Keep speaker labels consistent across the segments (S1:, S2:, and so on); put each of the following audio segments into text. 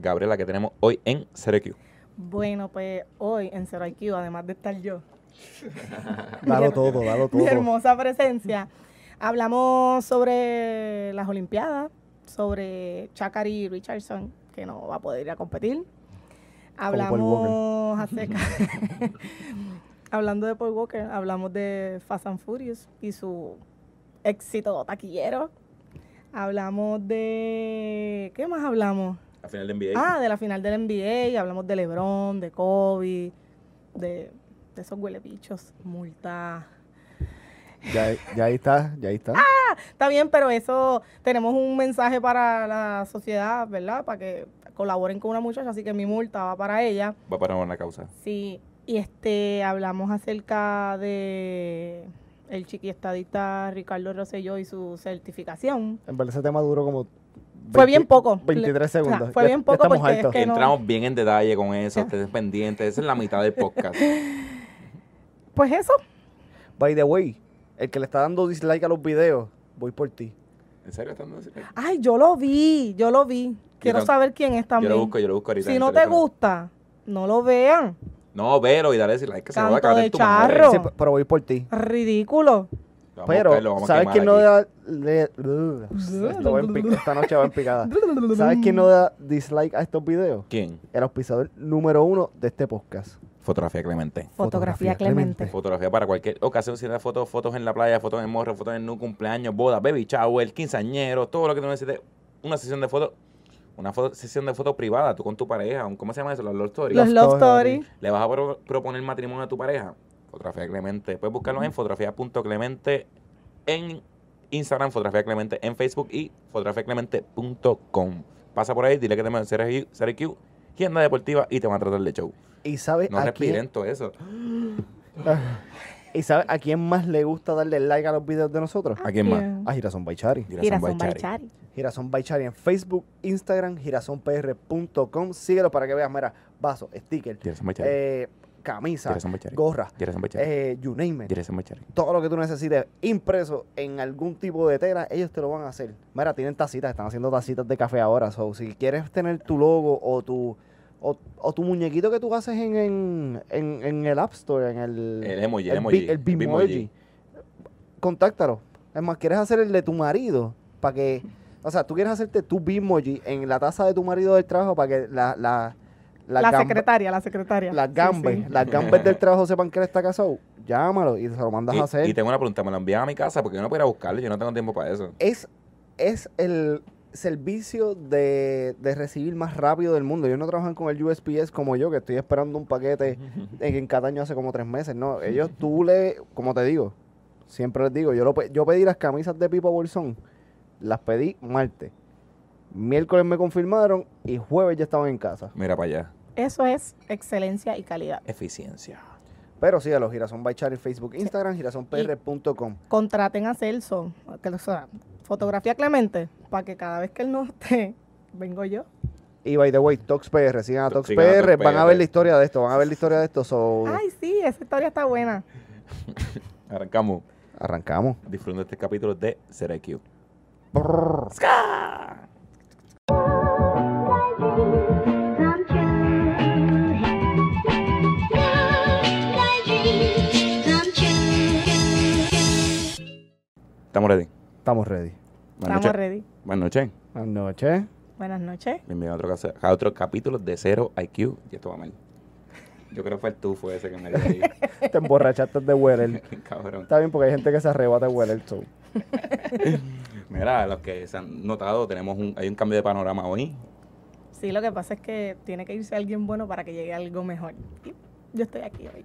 S1: Gabriela, que tenemos hoy en CRQ.
S2: Bueno, pues hoy en Zero IQ, además de estar yo,
S3: Dalo todo, dalo todo.
S2: mi hermosa presencia, hablamos sobre las Olimpiadas, sobre Chakari Richardson, que no va a poder ir a competir. Hablamos acerca, hablando de Paul Walker, hablamos de Fast and Furious y su éxito taquillero. Hablamos de, ¿qué más hablamos?
S1: A final de NBA.
S2: Ah, de la final del NBA, hablamos de LeBron, de Kobe, de, de esos huelebichos, multa.
S3: Ya, ya ahí está, ya ahí está.
S2: Está bien, pero eso tenemos un mensaje para la sociedad, ¿verdad? Para que colaboren con una muchacha, así que mi multa va para ella.
S1: Va para una causa.
S2: Sí, y este hablamos acerca de el chiquiestadista Ricardo Rosselló y su certificación.
S3: En verdad ese tema duró como...
S2: Fue
S3: 20
S2: bien poco.
S3: 23
S2: Le- o sea,
S3: segundos.
S2: fue bien poco
S3: estamos
S2: porque es no-
S1: Entramos bien en detalle con eso, ustedes pendientes. Esa es la mitad del podcast.
S2: Pues eso,
S3: By the way, el que le está dando dislike a los videos, voy por ti.
S1: ¿En serio están dando ese-
S2: ay, yo lo vi, yo lo vi. Quiero saber quién es
S1: Yo
S2: también.
S1: lo busco, yo lo busco ahorita.
S2: Si no te gusta, no lo vean.
S1: No, velo y dale ese like que se lo va a
S2: Canto
S1: cagar
S2: de
S1: en tu madre.
S2: charro.
S3: Sí, pero voy por ti.
S2: Ridículo.
S3: Pero, ¿sabes quién no da... le- Esto va en pic- esta noche va en picada. ¿Sabes quién no da dislike a estos videos?
S1: ¿Quién?
S3: El auspiciador número uno de este podcast.
S1: Fotografía Clemente.
S2: Fotografía
S3: Fotografía
S2: Clemente.
S3: Clemente.
S1: Fotografía para cualquier ocasión, si da fotos, fotos en la playa, fotos en morro, fotos en un cumpleaños, boda, baby shower, quinceañero, todo lo que tú necesites. Una sesión de fotos, una foto- sesión de fotos privada, tú con tu pareja, ¿cómo se llama eso? Los love stories.
S2: Los
S3: Love. Story.
S1: Le vas a pro- proponer matrimonio a tu pareja. Fotografía Clemente. Puedes buscarlo en fotografía.clemente en Instagram, fotografía Clemente en Facebook y fotografiaclemente.com. Pasa por ahí, dile que te me CRQ, agenda deportiva y te van a tratar de show.
S3: ¿Y sabes
S1: No
S3: a
S1: respiren
S3: quién,
S1: todo eso.
S3: ¿Y sabe a quién más le gusta darle like a los videos de nosotros?
S1: ¿A quién más?
S3: A Girasón Baichari.
S1: Girasón. Baichari.
S3: Girasón Baichari en Facebook, Instagram, girasonpr.com. Síguelo para que veas, mira, vaso, sticker,
S1: Girasón Baichari.
S3: eh, camisa,
S1: Girasón Baichari.
S3: gorra,
S1: Girasón Baichari.
S3: eh, you name it. Todo lo que tú necesites impreso en algún tipo de tela, ellos te lo van a hacer. Mira, tienen tacitas, están haciendo tacitas de café ahora. So, si quieres tener tu logo o tu o, o tu muñequito que tú haces en, en, en, en el App Store, en el,
S1: El emoji, el emoji,
S3: el
S1: el
S3: contáctalo. Es más, quieres hacer el de tu marido para que, o sea, tú quieres hacerte tu Bitmoji en la taza de tu marido del trabajo para que la, la,
S2: La, secretaria, la secretaria.
S3: las
S2: Sí, sí.
S3: las gambas del trabajo sepan que él está casado, llámalo y se lo mandas a hacer.
S1: Y, tengo una pregunta, me lo envían a mi casa porque yo no puedo ir a buscarlo, yo no tengo tiempo para eso.
S3: es, es el servicio de, de recibir más rápido del mundo. Ellos no trabajan con el USPS como yo, que estoy esperando un paquete en, en Cataño hace como tres meses. No, ellos tú le, como te digo, siempre les digo, yo, lo, yo pedí las camisas de Pipo Bolsón, las pedí martes. Miércoles me confirmaron y jueves ya estaban en casa.
S1: Mira para allá.
S2: Eso es excelencia y calidad.
S1: Eficiencia.
S3: Pero síguelo, Girasón Baichar en Facebook, Instagram, girasonpr.com.
S2: Contraten a Celso, que, o sea, fotografía Clemente, para que cada vez que él no esté, vengo yo.
S3: Y by the way, ToxPR, sigan a
S1: To-
S3: ToxPR,
S1: a
S3: van a ver la historia de esto, van a ver la historia de esto. So,
S2: Ay, sí, esa historia está buena.
S1: Arrancamos.
S3: arrancamos.
S1: Disfrutando este capítulo de CRQ. ¿Estamos ready?
S3: Estamos ready.
S1: Buenas
S2: Estamos
S1: noches.
S2: ready.
S1: Buenas noches.
S3: Buenas noches.
S2: Buenas noches.
S1: Bienvenido a otro, a otro capítulo de Cero IQ. Y esto va mal. Yo creo que fue el tufo ese que me dio ahí.
S3: Te emborrachaste de Weller.
S1: Cabrón.
S3: Está bien porque hay gente que se arrebata de Weller. So.
S1: Mira, los que se han notado, tenemos un, hay un cambio de panorama hoy.
S2: Sí, lo que pasa es que tiene que irse alguien bueno para que llegue algo mejor. Y yo estoy aquí hoy.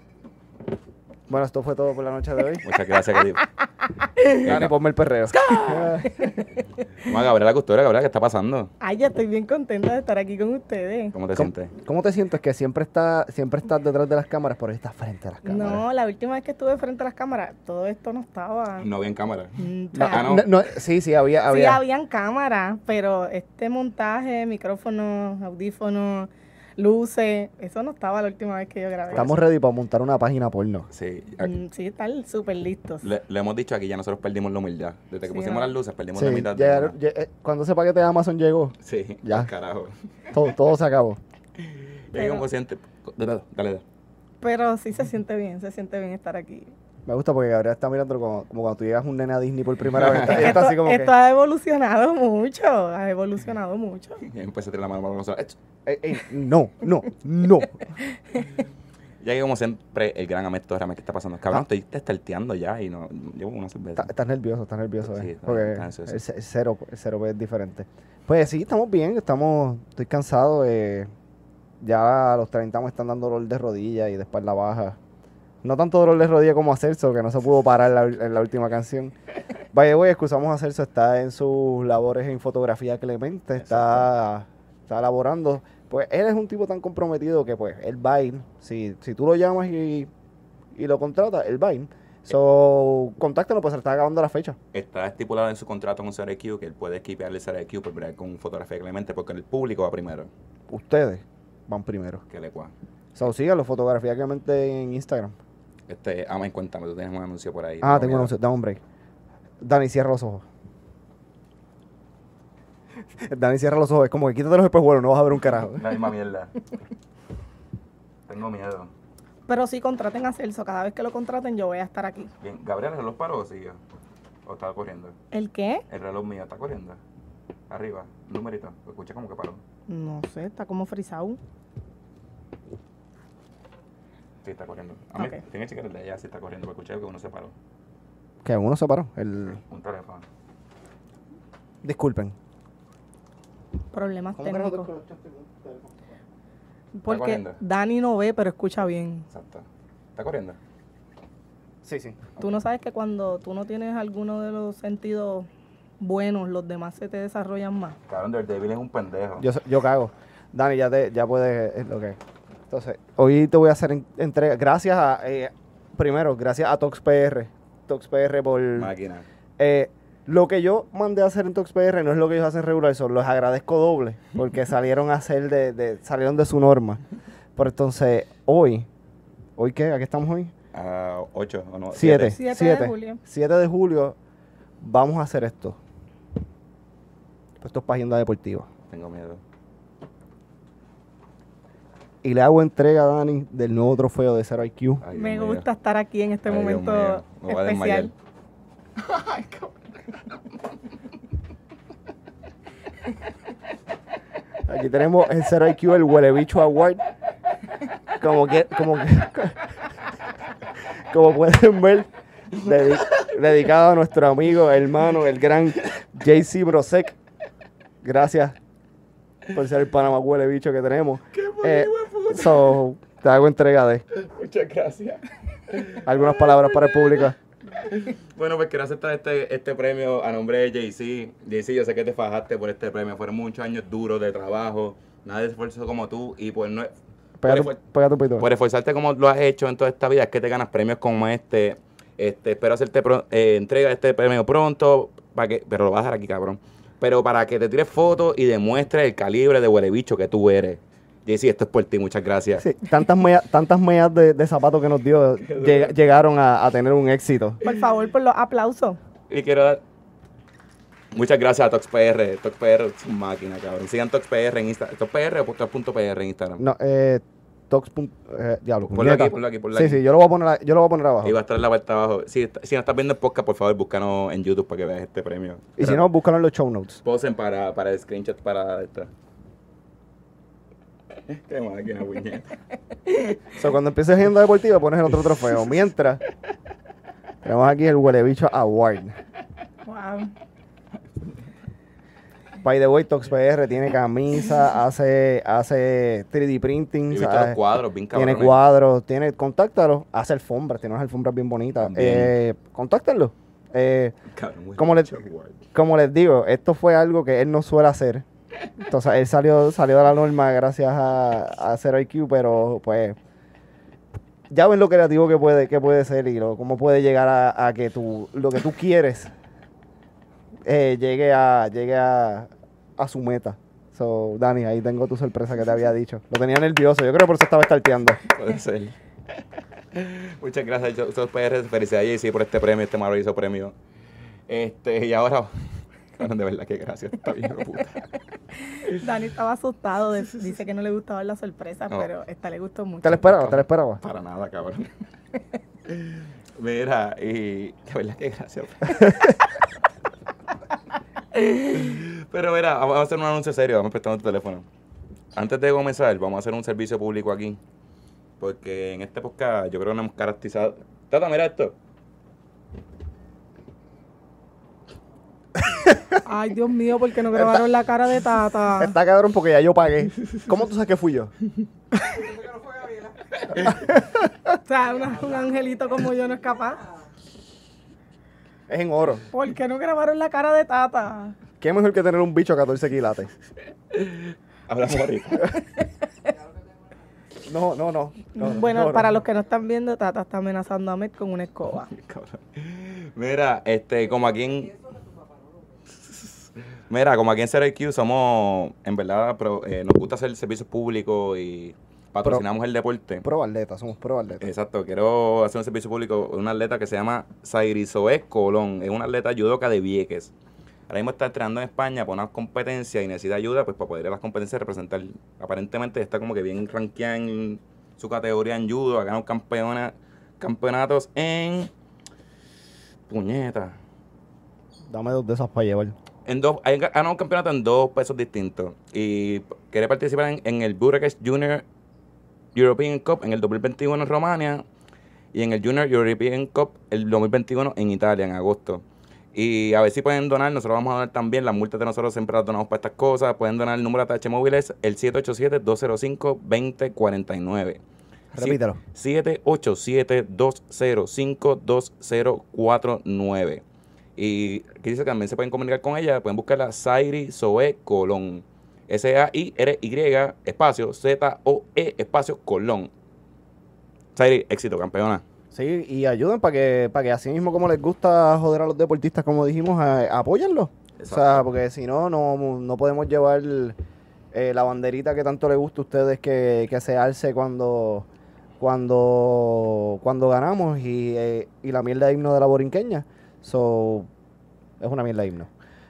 S3: Bueno, esto fue todo por la noche de hoy.
S1: Muchas gracias, Katy.
S3: Dani, ponme el perreo.
S1: Vamos a Gabriela Costura, Gabriela, ¿qué está pasando?
S2: Ay, yo estoy bien contenta de estar aquí con ustedes.
S1: ¿Cómo te
S3: ¿Cómo,
S1: sientes?
S3: cómo te sientes que siempre está, siempre estás detrás de las cámaras, pero hoy estás frente a las cámaras?
S2: No, la última vez que estuve frente a las cámaras, todo esto no estaba.
S1: No vi en cámara.
S2: Mm,
S3: No,
S1: Ah, no.
S3: no, no, sí, sí, había,
S2: Sí,
S3: había.
S2: habían cámaras, pero este montaje, micrófonos, audífonos, luces. Eso no estaba la última vez que yo grabé.
S3: Estamos ready para montar una página porno.
S1: Sí.
S2: Mm, Sí, están súper listos.
S1: Le, le hemos dicho aquí, ya nosotros perdimos la humildad. Desde que
S2: Sí,
S1: pusimos
S2: ¿no?
S1: las luces, perdimos
S3: Sí,
S1: la mitad de
S3: lle- eh, cuando ese paquete de Amazon llegó,
S1: Sí,
S3: Ya.
S1: ya. Carajo.
S3: todo, todo se acabó.
S1: Como siente. Dale. dale.
S2: Pero sí se siente bien, se siente bien estar aquí.
S3: Me gusta porque Gabriel está mirando como, como cuando tú llegas un nene a Disney por primera vez. Está,
S2: Esto,
S3: está así como
S2: esto
S3: que,
S2: ha evolucionado mucho, ha evolucionado mucho.
S1: Y empecé a tirar la mano para nosotros.
S3: "Ey, ey, no, no, no.
S1: Ya que como siempre, el gran Ahmed Torres, ¿qué está pasando? Cabrón, estoy testarteando ya y no llevo una cerveza.
S3: Está- estás nervioso, estás nervioso.
S1: Sí,
S3: eh,
S1: está-
S3: porque
S1: está ansioso.
S3: el, ce- el cero, el cero es diferente. Pues sí, estamos bien, estamos, estoy cansado. eh, ya a los 30 me están dando dolor de rodilla y de espalda baja. No tanto dolor de rodilla como a Celso, que no se pudo parar en la, en la última canción. Vaya, voy, excusamos a Celso, está en sus labores en fotografía Clemente, está, está laborando. Pues él es un tipo tan comprometido que pues él va a ir. Si, si tú lo llamas y, y lo contratas, él va a ir. So, contáctanos, pues se le está acabando la fecha.
S1: Está estipulado en su contrato con CRQ que él puede esquipearle CRQ por bregar con fotografía Clemente porque el público va primero
S3: Ustedes van primero.
S1: que le cua.
S3: So, síganlo, fotografía Clemente en Instagram.
S1: Este, Amén, cuéntame, tú tienes un anuncio por ahí.
S3: Ah, tengo un anuncio, dame un break. Dani, cierra los ojos. Dani, cierra los ojos. Es como que quítate los espejuelos, no vas a ver un carajo.
S1: La misma mierda. Tengo miedo.
S2: Pero sí, contraten a Celso. Cada vez que lo contraten, yo voy a estar aquí.
S1: Bien, Gabriel, ¿el reloj paró o sigue? ¿O está corriendo?
S2: ¿El qué?
S1: El reloj mío está corriendo. Arriba, numerito. Lo escuché como que paró.
S2: No sé, está como frisado.
S1: Sí, está corriendo. A mí,
S2: Ok.
S1: tiene que checar el de allá si está corriendo, porque escuché que uno se paró.
S3: Que uno se paró. El...
S1: Un teléfono.
S3: Disculpen.
S2: Problemas técnicos. Porque
S1: corriendo?
S2: Dani no ve, pero escucha bien.
S1: Exacto. ¿Está corriendo?
S3: Sí, sí.
S2: Tú no sabes que cuando tú no tienes alguno de los sentidos buenos, los demás se te desarrollan más.
S1: Cabrón, Daredevil es un pendejo.
S3: Yo, yo cago. Dani, ya, te, ya puedes. Es lo que. Entonces, hoy te voy a hacer en- entrega. Gracias a. eh, primero, gracias a ToxPR. ToxPR por.
S1: Máquina.
S3: Eh, lo que yo mandé a hacer en ToxPR no es lo que ellos hacen regular, son los agradezco doble, porque salieron a hacer de, de- salieron de su norma. Pero entonces, hoy, ¿hoy qué? ¿A qué estamos hoy?
S1: A 8 o no.
S3: Siete.
S2: Siete
S3: Siete.
S2: de julio.
S3: 7 de julio, vamos a hacer esto. Esto es para agenda deportiva.
S1: Tengo miedo.
S3: Y le hago entrega a Dani del nuevo trofeo de Zero IQ.
S1: Ay,
S2: Me
S1: Dios mío.
S2: gusta estar aquí en este
S1: Ay,
S2: momento
S1: me
S2: especial.
S3: Aquí tenemos el Zero IQ, el Huele Bicho Award. Como que, como que, como pueden ver, dedi- dedicado a nuestro amigo, hermano, el gran JC Brosek. Gracias por ser el Panamá Huele Bicho que tenemos. Eh, so, te hago entrega de
S1: Muchas gracias.
S3: algunas palabras para el público.
S1: Bueno, pues quiero aceptar este, este premio a nombre de JC. JC, yo sé que te fajaste por este premio. Fueron muchos años duros de trabajo. Nada de esfuerzo como tú. Y por, no,
S3: Pega
S1: por, por esforzarte como lo has hecho en toda esta vida, es que te ganas premios como este. Este, espero hacerte pro- eh, entrega de este premio pronto. Para que, pero lo vas a dejar aquí, cabrón. Pero para que te tires fotos y demuestres el calibre de huele bicho que tú eres. JC, esto es por ti. Muchas gracias.
S3: Sí, tantas medias, tantas medias de, de zapatos que nos dio lleg- llegaron a, a tener un éxito.
S2: Por favor, por los aplausos.
S1: Y quiero dar muchas gracias a ToxPR. ToxPR es una máquina, cabrón. Sigan ToxPR en Instagram. ToxPR o Tox.pr en Instagram.
S3: No, eh, Tox. eh, diablo.
S1: Ponlo aquí, ponlo aquí, ponlo
S3: Sí,
S1: aquí.
S3: sí, yo lo voy a poner, a- yo lo voy a poner abajo.
S1: Y va a estar en la parte abajo. Si, si no estás viendo el podcast, por favor, búscanos en YouTube para que veas este premio.
S3: Y si no, búscalo en los show notes.
S1: Posen para, para el screenshot para esta. Qué máquina, puñeta.
S3: O sea, cuando empieces agenda deportiva, pones el otro trofeo. Mientras, tenemos aquí el Huele Bicho Award.
S2: Wow.
S3: By the way, Tox PR tiene camisa, hace, hace 3D printing,
S1: Y viste
S3: ¿sabes?
S1: los cuadros, bien cabrones.
S3: tiene cuadros, tiene, contáctalo, hace alfombras, tiene unas alfombras bien bonitas. Eh, contáctenlo. Eh,
S1: Cabrón, güey.
S3: ¿Cómo le-
S1: Award.
S3: como les digo, esto fue algo que él no suele hacer. Entonces, él salió, salió de la norma gracias a, a Zero IQ, pero pues ya ven lo creativo que puede, que puede ser y lo, cómo puede llegar a, a que tú, lo que tú quieres eh, llegue a llegue a, a su meta. So, Dani, ahí tengo tu sorpresa que te había dicho. Lo tenía nervioso, yo creo que por eso estaba starteando.
S1: Puede ser. Muchas gracias, yo- Sos PR. Felicidades, JC, por este premio, este maravilloso premio. Este, y ahora. Cabrón, de verdad que gracias. Está bien, hijo de puta.
S2: Dani estaba asustado, de- dice que no le gustaba la sorpresa,
S1: No.
S2: pero esta le gustó mucho.
S3: ¿Te lo esperaba? ¿Te lo esperaba?
S1: Para nada, cabrón. Mira, y de verdad que gracias. Pero mira, vamos a hacer un anuncio serio, vamos prestando tu teléfono. Antes de comenzar, vamos a hacer un servicio público aquí. Porque en este podcast yo creo que nos hemos caracterizado. Tata, mira esto.
S2: Ay, Dios mío, ¿por qué no grabaron la cara de Tata?
S3: Está cabrón porque ya yo pagué. ¿Cómo tú sabes que fui yo?
S2: O sea, una- un angelito como yo no es capaz.
S3: Es en oro.
S2: ¿Por qué no grabaron la cara de Tata?
S3: ¿Qué mejor que tener un bicho a 14 quilates?
S1: Hablamos ahorita.
S3: No, no, no. no, no,
S2: bueno,
S3: no,
S2: para
S3: no.
S2: los que no están viendo, Tata está amenazando a Met con una escoba.
S1: Mira, este, como aquí en. Mira, como aquí en IQ somos, en verdad, eh, nos gusta hacer servicios públicos y patrocinamos el deporte.
S3: Pro atleta, somos pro atleta.
S1: Exacto, quiero hacer un servicio público, una atleta que se llama Zairizoe Colón, es una atleta judoka de Vieques. Ahora mismo está entrenando en España para una competencia y necesita ayuda pues para poder ir a las competencias y representar. Aparentemente está como que bien rankeada en su categoría en judo, ha ganado campeona, campeonatos en puñeta.
S3: Dame dos de esas para llevar.
S1: En dos, ha ganado un campeonato en dos pesos distintos y quiere participar en, en el Budapest Junior European Cup en el 2021 en Romania y en el Junior European Cup el 2021 en Italia en agosto. Y a ver si pueden donar, nosotros vamos a donar también, las multas de nosotros siempre las donamos para estas cosas, pueden donar el número de ATH móviles, el 787-205-2049.
S3: Repítelo.
S1: 787-205-2049. Y que también se pueden comunicar con ella, pueden buscar a Zairi Zoe Colón. S-A-I-R-Y, espacio, Z-O-E, espacio, Colón. Zairi, éxito, campeona.
S3: Sí, y ayuden para que, para que así mismo como les gusta joder a los deportistas, como dijimos, apóyenlos. O sea, porque si no, no, no podemos llevar eh, la banderita que tanto les gusta a ustedes que, que se alce cuando, cuando, cuando ganamos y, eh, y la mierda de himno de la borinqueña. So, es una mierda de himno.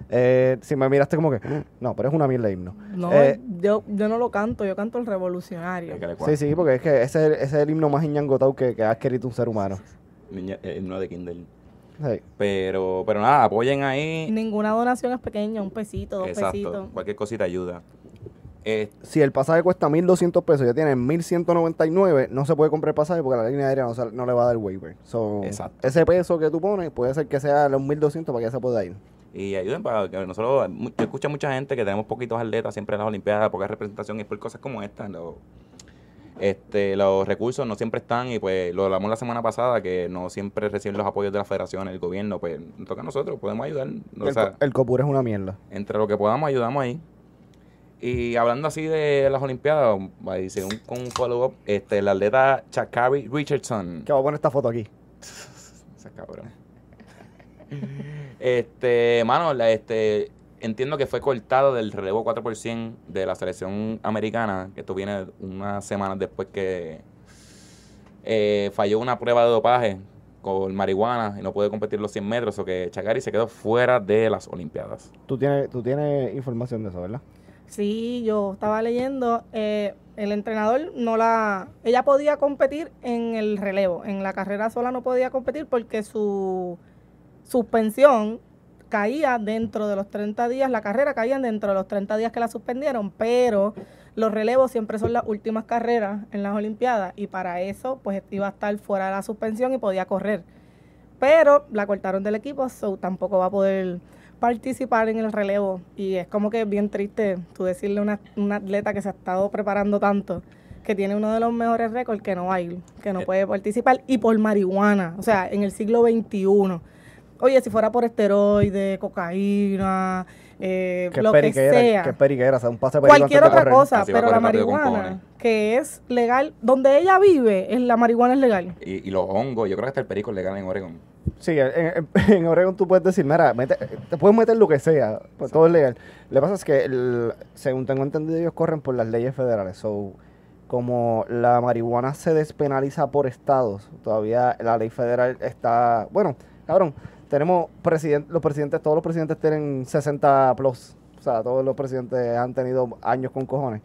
S3: Eh, si me miraste como que, no, pero es una mierda de himno.
S2: No,
S3: Eh,
S2: yo, yo no lo canto, yo canto el revolucionario.
S3: Sí, sí, porque es que ese, es el- ese es el himno más iñangotado que, que ha adquirido un ser humano.
S1: Niña, eh, no de Kindle.
S3: Sí.
S1: Pero, pero nada, apoyen ahí.
S2: Ninguna donación es pequeña, un pesito, dos
S1: Exacto.
S2: pesitos.
S1: Cualquier cosita ayuda. Eh,
S3: si el pasaje cuesta 1.200 pesos y ya tiene 1.199, no se puede comprar el pasaje porque la línea aérea no, sal- no le va a dar waiver. So,
S1: Exacto.
S3: Ese peso que tú pones puede ser que sea los 1.200 para que ya se pueda ir.
S1: Y ayuden para que nosotros, yo escucho a mucha gente que tenemos poquitos atletas siempre en las Olimpiadas, poca representación y por cosas como esta. lo- este, los recursos no siempre están y pues lo hablamos la semana pasada que no siempre reciben los apoyos de la federación, el gobierno, pues toca a nosotros, podemos ayudar. o
S3: el,
S1: sea,
S3: el copur es una mierda.
S1: entre lo que podamos ayudamos ahí. Y hablando así de las Olimpiadas, según con un follow-up, este, el atleta Chakari Richardson.
S3: Que voy a poner esta foto aquí.
S1: Esa cabrón. este, mano, la- este, entiendo que fue cortado del relevo 4% de la selección americana, que esto viene unas semanas después que eh, falló una prueba de dopaje con marihuana y no puede competir los 100 metros, o que Chagari se quedó fuera de las Olimpiadas.
S3: Tú tienes, tú tienes información de eso, ¿verdad?
S2: Sí, yo estaba leyendo, eh, el entrenador no la... Ella podía competir en el relevo, en la carrera sola no podía competir porque su suspensión caía dentro de los 30 días, la carrera caía dentro de los 30 días que la suspendieron, pero los relevos siempre son las últimas carreras en las Olimpiadas y para eso pues iba a estar fuera de la suspensión y podía correr. Pero la cortaron del equipo, so tampoco va a poder participar en el relevo y es como que bien triste tú decirle a una, una atleta que se ha estado preparando tanto que tiene uno de los mejores récords que no va a ir, que no
S1: Eh.
S2: puede participar y por marihuana, o sea, en el siglo XXI. Oye, si fuera por esteroides, cocaína, eh,
S3: Que
S2: lo que sea,
S3: que periquera, o sea, un pase perico
S2: cualquier otra
S3: correr.
S2: cosa,
S1: Así
S2: pero la marihuana, que es legal, donde ella vive, es la marihuana es legal.
S1: Y, y los hongos, yo creo que hasta el perico es legal en Oregon.
S3: Sí, en, en- en Oregon tú puedes decir, mira, mete- te puedes meter lo que sea, pues todo es legal. Lo que pasa es que, el- según tengo entendido, ellos corren por las leyes federales. So, como la marihuana se despenaliza por estados, todavía la ley federal está... Bueno, cabrón, tenemos presidente, los presidentes, todos los presidentes tienen 60 plus. O sea, todos los presidentes han tenido años con cojones.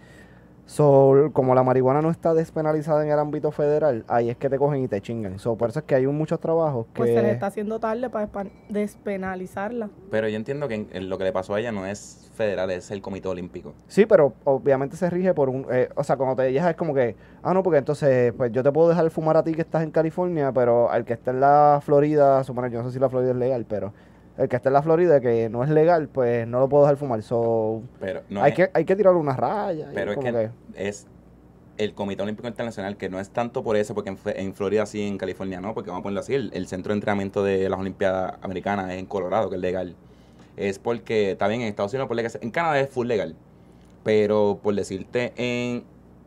S3: So, como la marihuana no está despenalizada en el ámbito federal, ahí es que te cogen y te chingan. So, por eso es que hay un- muchos trabajos que...
S2: Pues se le está haciendo tarde para despenalizarla.
S1: Pero yo entiendo que en- en lo que le pasó a ella no es federal, es el Comité Olímpico.
S3: Sí, pero obviamente se rige por un... eh, o sea, cuando te llegas es como que... Ah, no, porque entonces, pues yo te puedo dejar fumar a ti que estás en California, pero al que esté en la Florida, suponer, yo no sé si la Florida es legal, pero el que esté en la Florida que no es legal, pues no lo puedo dejar fumar. So,
S1: Pero no
S3: hay,
S1: es,
S3: que, hay que tirarle una raya.
S1: pero es que es el Comité Olímpico Internacional, que no es tanto por eso, porque en, en Florida sí, en California no, porque vamos a ponerlo así, el, el centro de entrenamiento de las Olimpiadas Americanas es en Colorado, que es legal. Es porque, está bien, en Estados Unidos, por legal, en Canadá es full legal, pero por decirte, en,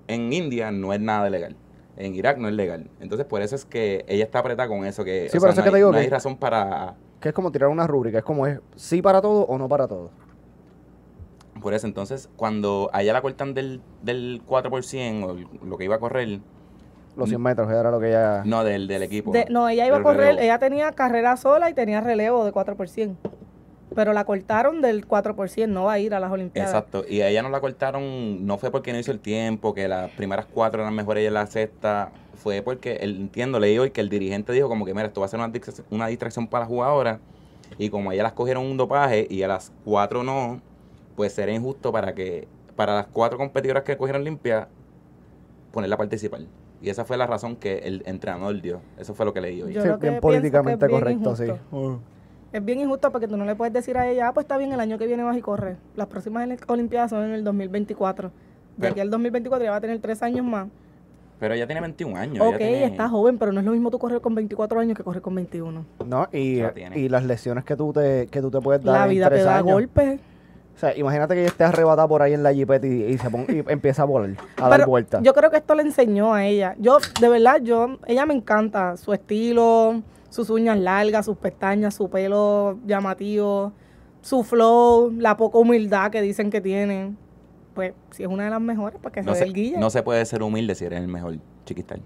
S1: en India no es nada de legal. En Irak no es legal. Entonces, por eso es que ella está apretada con eso, que,
S3: Sí,
S1: o sea,
S3: eso
S1: no
S3: es que te
S1: hay-
S3: digo
S1: no
S3: que-
S1: hay razón para...
S3: que es como tirar una rúbrica, es como es sí para todo o no para todo.
S1: Por eso, entonces, cuando a ella la cortan del, del 4% o el- lo que iba a correr,
S3: Los 100 metros era lo que ella...
S1: no del, del equipo.
S2: De- no, ella iba a correr,
S1: relevo.
S2: ella tenía carrera sola y tenía relevo de 4%. Pero la cortaron del 4%, no va a ir a las Olimpiadas.
S1: Exacto, y a ella no la cortaron, no fue porque no hizo el tiempo, que las primeras cuatro eran mejores y la sexta, fue porque, el, entiendo, leí hoy que el dirigente dijo como que, mira, esto va a ser una distracción, una distracción para las jugadoras, y como a ella las cogieron un dopaje y a las cuatro no, pues sería injusto para que, para las cuatro competidoras que cogieron limpia, ponerla a participar. Y esa fue la razón que el entrenador dio. Eso fue lo que leí hoy.
S2: Yo
S3: Sí,
S2: lo que
S3: bien políticamente
S2: que es bien
S3: correcto, sí.
S2: injusto. Es bien injusto porque tú no le puedes decir a ella, ah, pues está bien, el año que viene vas y corre. Las próximas Olimpiadas son en el 2024. De
S1: Pero-
S2: aquí al 2024 ya va a tener tres años más.
S1: Pero ella tiene 21 años. ella
S2: ok,
S1: tiene-
S2: está joven, pero no es lo mismo tú correr con 24 años que correr con 21.
S3: No, y,
S1: La
S3: y las lesiones que tú te, que tú te puedes dar
S2: La
S3: en
S2: vida te da
S3: años.
S2: golpes.
S3: O sea, imagínate que ella esté arrebatada por ahí en la jipeta y, y se pon- y empieza a volar, a dar vueltas.
S2: Yo creo que esto le enseñó a ella. Yo, de verdad, yo, ella me encanta su estilo, sus uñas largas, sus pestañas, su pelo llamativo, su flow, la poca humildad que dicen que tiene. Pues, si es una de las mejores, pues que
S1: no,
S2: se
S1: se,
S2: dé el guille.
S1: no se puede ser humilde si eres el mejor chiquistal.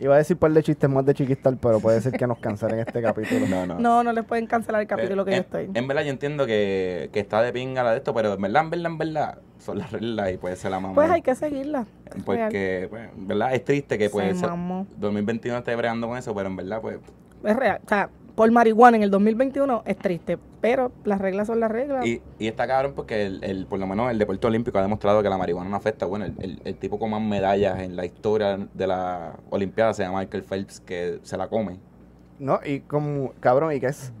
S3: Iba a decir un par de chistes más de chiquistal, pero puede ser que nos cancelen este capítulo.
S1: No, no.
S2: No, no les pueden cancelar el capítulo
S1: Eh,
S2: que yo
S1: en,
S2: estoy.
S1: En verdad, yo entiendo que, que está de pinga la de esto, pero en verdad, en verdad, en verdad, son las reglas y puede ser la mamá.
S2: Pues hay que seguirla.
S1: Porque, pues, en verdad, es triste que pues,
S2: Se
S1: se-
S2: mamó.
S1: 2021 esté bregando con eso, pero en verdad, pues.
S2: Es real. O sea, por marihuana en el 2021 es triste, pero las reglas son las reglas.
S1: Y, y está cabrón porque, el, el- por lo menos, el deporte olímpico ha demostrado que la marihuana no afecta. Bueno, el, el- el tipo con más medallas en la historia de la Olimpiada se llama Michael Phelps, que se la come.
S3: No, y como, cabrón, y que es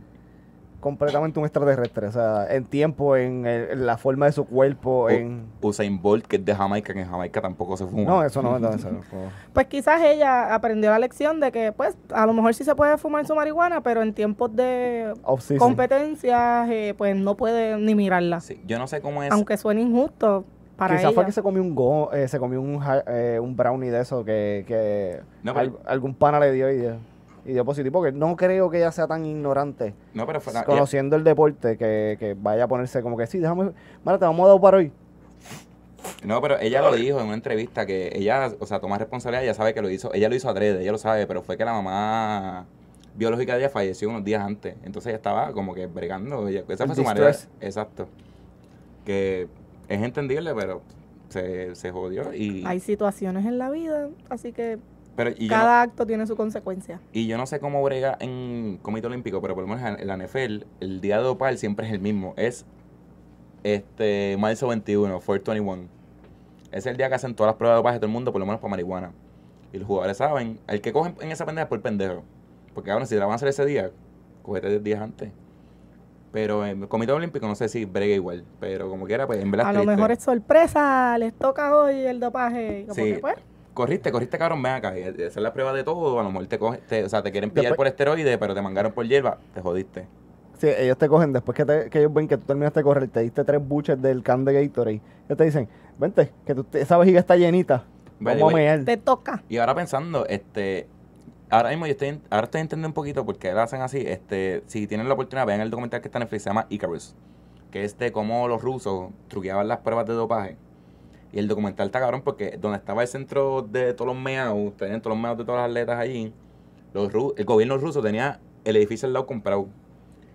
S3: completamente un extraterrestre. O sea, en tiempo, en, el- en la forma de su cuerpo,
S1: U-
S3: en...
S1: Usain Bolt, que es de Jamaica, que en Jamaica tampoco se fuma.
S3: No, eso no, no, eso no.
S2: Pues quizás ella aprendió la lección de que, pues, a lo mejor sí se puede fumar su marihuana, pero en tiempos de competencias, eh, pues no puede ni mirarla.
S1: Sí, yo no sé cómo es.
S2: Aunque suene injusto para
S3: Quizás fue que se comió un go, eh, se comió un, eh, brownie de eso que, que
S1: No, pero-
S3: al- algún pana le dio y y dio positivo. Porque no creo que ella sea tan ignorante,
S1: No, pero fue-
S3: conociendo el deporte, que, que vaya a ponerse como que sí, déjame, mira, te vamos a dar para hoy.
S1: No, pero ella lo dijo en una entrevista que ella, o sea, toma responsabilidad, ella sabe que lo hizo, ella lo hizo adrede, ella lo sabe, pero fue que la mamá biológica de ella falleció unos días antes, entonces ella estaba como que bregando, ella, esa
S3: El
S1: fue su manera, exacto, que es entendible, pero se, se jodió y,
S2: Hay situaciones en la vida, así que
S1: pero, y, yo no,
S2: cada acto tiene su consecuencia.
S1: y yo no sé cómo brega en Comité Olímpico, pero por lo menos en la NFL, el día de dopar siempre es el mismo, es este marzo 21, 421. Es el día que hacen todas las pruebas de dopaje de todo el mundo, por lo menos para marihuana. Y los jugadores saben, el que cogen en esa pendeja es por pendejo. Porque ahora si la van a hacer ese día, cógete 10 días antes. Pero en el Comité Olímpico no sé si brega igual. Pero como quiera, pues en verdad
S2: A lo
S1: triste.
S2: mejor es sorpresa, les toca hoy el dopaje. Como
S1: Sí.
S2: que, pues,
S1: Corriste, corriste cabrón, ven acá. Y hacer la prueba de todo, a lo mejor te cogen, te- o sea, te quieren pillar
S3: Después-
S1: por esteroides, pero te mangaron por hierba, te jodiste.
S3: Sí, ellos te cogen después que, te- que ellos ven que tú terminaste de correr, te diste tres buches del can de Gatorade. Ellos te dicen, vente, que tú, esa vejiga está llenita. Vamos a mear.
S2: te toca.
S1: Y ahora pensando, este, ahora mismo yo estoy, ahora estoy entendiendo un poquito por qué lo hacen así. Este, si tienen la oportunidad, vean el documental que está en Netflix, se llama Icarus, que es de cómo los rusos truqueaban las pruebas de dopaje. Y el documental está cabrón porque donde estaba el centro de todos los meados, tenían todos los meados de todas las atletas allí, los ru- el gobierno ruso tenía el edificio al lado comprado.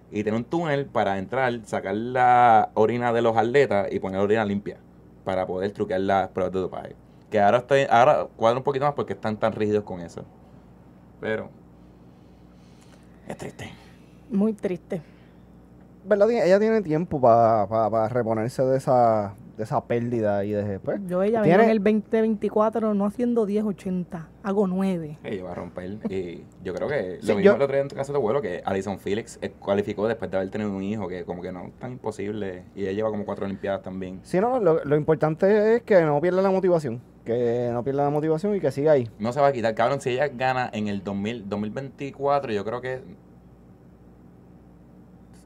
S1: Y tenía un túnel para entrar, sacar la orina de los atletas y poner orina limpia para poder truquear las pruebas de dopaje. Que ahora estoy, ahora cuadra un poquito más porque están tan rígidos con eso. Pero es triste.
S2: Muy triste.
S3: ¿Verdad? Ella tiene tiempo para reponerse de esa, de esa pérdida y de pues,
S2: Yo ella
S3: Tiene-
S2: vengo en el 2024 no haciendo 1080, hago 9.
S1: Ella va a romper. Y yo creo que
S3: Sí,
S1: lo mismo
S3: yo-
S1: el otro día en tu caso de abuelo, que Alison Felix eh, cualificó después de haber tenido un hijo, que como que no tan imposible. Y ella lleva como cuatro olimpiadas también.
S3: Sí, no, lo, lo importante es que no pierda la motivación. Que no pierda la motivación y que siga ahí.
S1: No se va a quitar. Cabrón, si ella gana en el 2000, 2024, yo creo que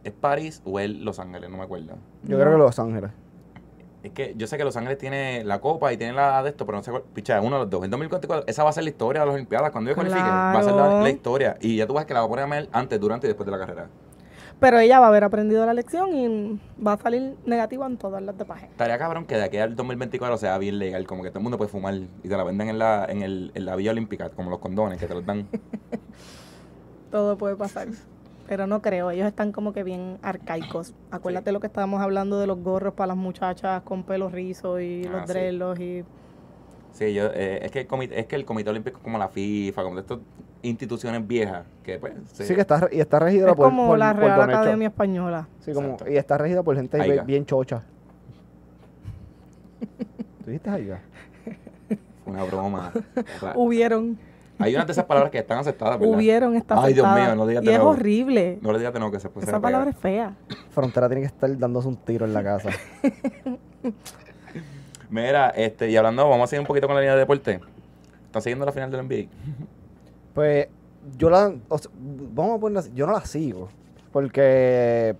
S1: es París o es Los Ángeles, no me acuerdo.
S3: Yo
S2: No.
S3: creo que Los Ángeles.
S1: Es que yo sé que Los Ángeles tiene la copa y tiene la de esto, pero no sé cuál. Picha, uno de los dos. El 2024, esa va a ser la historia de las Olimpiadas. Cuando yo cualifique, va a ser la,
S2: Claro.
S1: la historia. Y ya tú vas que la va a poner a Mel antes, durante y después de la carrera.
S2: Pero ella va a haber aprendido la lección y va a salir negativa en todas las de.
S1: Estaría cabrón que de aquí al 2024 sea bien legal, como que todo el mundo puede fumar y te la venden en la, en el, en la vía olímpica, como los condones que te los dan.
S2: Todo puede pasar. Pero no creo, ellos están como que bien arcaicos. Acuérdate lo que estábamos hablando de los gorros para las muchachas con pelo rizo y
S1: Ah,
S2: los
S1: sí.
S2: dreadlocks y
S1: Sí, yo, eh, es, que el comité, es que el Comité Olímpico es como la FIFA, como de estas instituciones viejas, que pues... se-
S3: Sí, que está, y está regida
S2: es
S3: por,
S2: como
S3: por,
S2: la
S3: por
S2: Real. Academia Española.
S3: Sí, como,
S1: Exacto.
S3: y está regida por gente
S1: Aiga.
S3: bien, chocha. ¿Tú dijiste Aiga?
S1: Fue una broma.
S2: Hubieron,
S1: Hay unas de esas palabras que están aceptadas, ¿verdad?
S2: hubieron esta
S1: Ay, Dios mío, no digas
S2: Y es
S1: nuevo.
S2: horrible.
S1: No le digas de nuevo que se puede
S2: Esa palabra es fea.
S3: Frontera tiene que estar dándose un tiro en la casa.
S1: Mira, este, y hablando, vamos a seguir un poquito con la línea de deporte. ¿Están siguiendo la final del NBA?
S3: Pues yo la, o sea, vamos a ponerla así, yo no la sigo, porque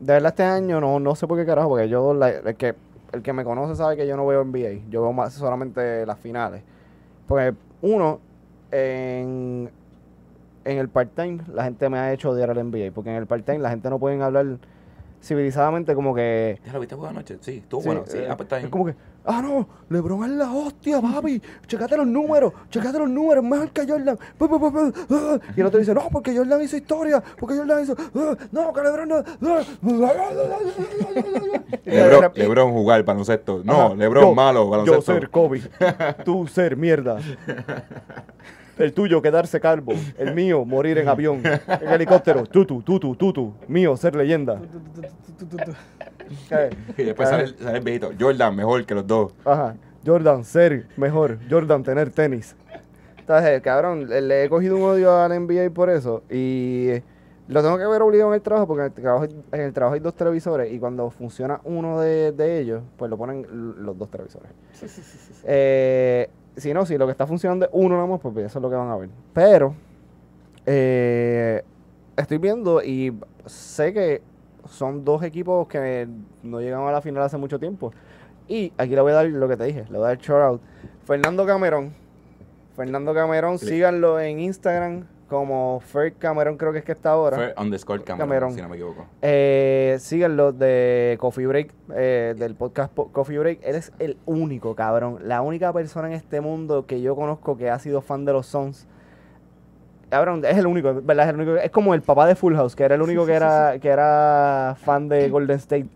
S3: de verdad este año no, no sé por qué carajo, porque yo, la- el, que, el que me conoce sabe que yo no veo NBA, yo veo más solamente las finales. Pues uno, en, en el part-time la gente me ha hecho odiar al NBA, porque en el part-time la gente no puede hablar civilizadamente como que...
S1: ¿Ya lo viste por anoche? Sí, estuvo
S3: Sí,
S1: bueno. Sí,
S3: eh,
S1: ah, pues
S3: es como que, ah, no, LeBron es la hostia, papi. Checate los números, checate los números, mejor que Jordan. Y el otro dice, no, porque Jordan hizo historia, porque Jordan hizo, no, que LeBron no. ah".
S1: Lebron, Lebron jugar baloncesto. No,
S3: Ajá,
S1: Lebron
S3: yo-
S1: malo, baloncesto.
S3: Yo ser Kobe, tú ser mierda. El tuyo quedarse calvo, el mío morir en avión, en helicóptero, tutu, tutu, tutu, mío ser leyenda. Eh,
S1: Y después sale, el- sale el viejito. Jordan, mejor que los dos.
S3: Ajá. Jordan, ser mejor. Jordan, tener tenis. Entonces, cabrón, le, he cogido un odio al NBA por eso. Y lo tengo que ver obligado en el trabajo porque en el trabajo, en el trabajo hay dos televisores y cuando funciona uno de, de ellos, pues lo ponen los dos televisores. Eh, si no, si lo que está funcionando es uno nada más, pues eso es lo que van a ver. Pero, eh, estoy viendo y sé que son dos equipos que no llegan a la final hace mucho tiempo. Y aquí le voy a dar lo que te dije, le voy a dar shout out. Fernando Camerón. Fernando Camerón,
S1: Sí.
S3: síganlo en Instagram como Fer Camerón, creo que es que está ahora.
S1: Fue underscore Cameron,
S3: Cameron.
S1: si no me equivoco.
S3: Eh, síganlo de Coffee Break, eh, del podcast Po- Coffee Break. Él es el único, cabrón. La única persona en este mundo que yo conozco que ha sido fan de los Suns. Cabrón, es el único, ¿verdad? Es, el único, es como el papá de Full House, que era el único que era, que era fan de Golden State.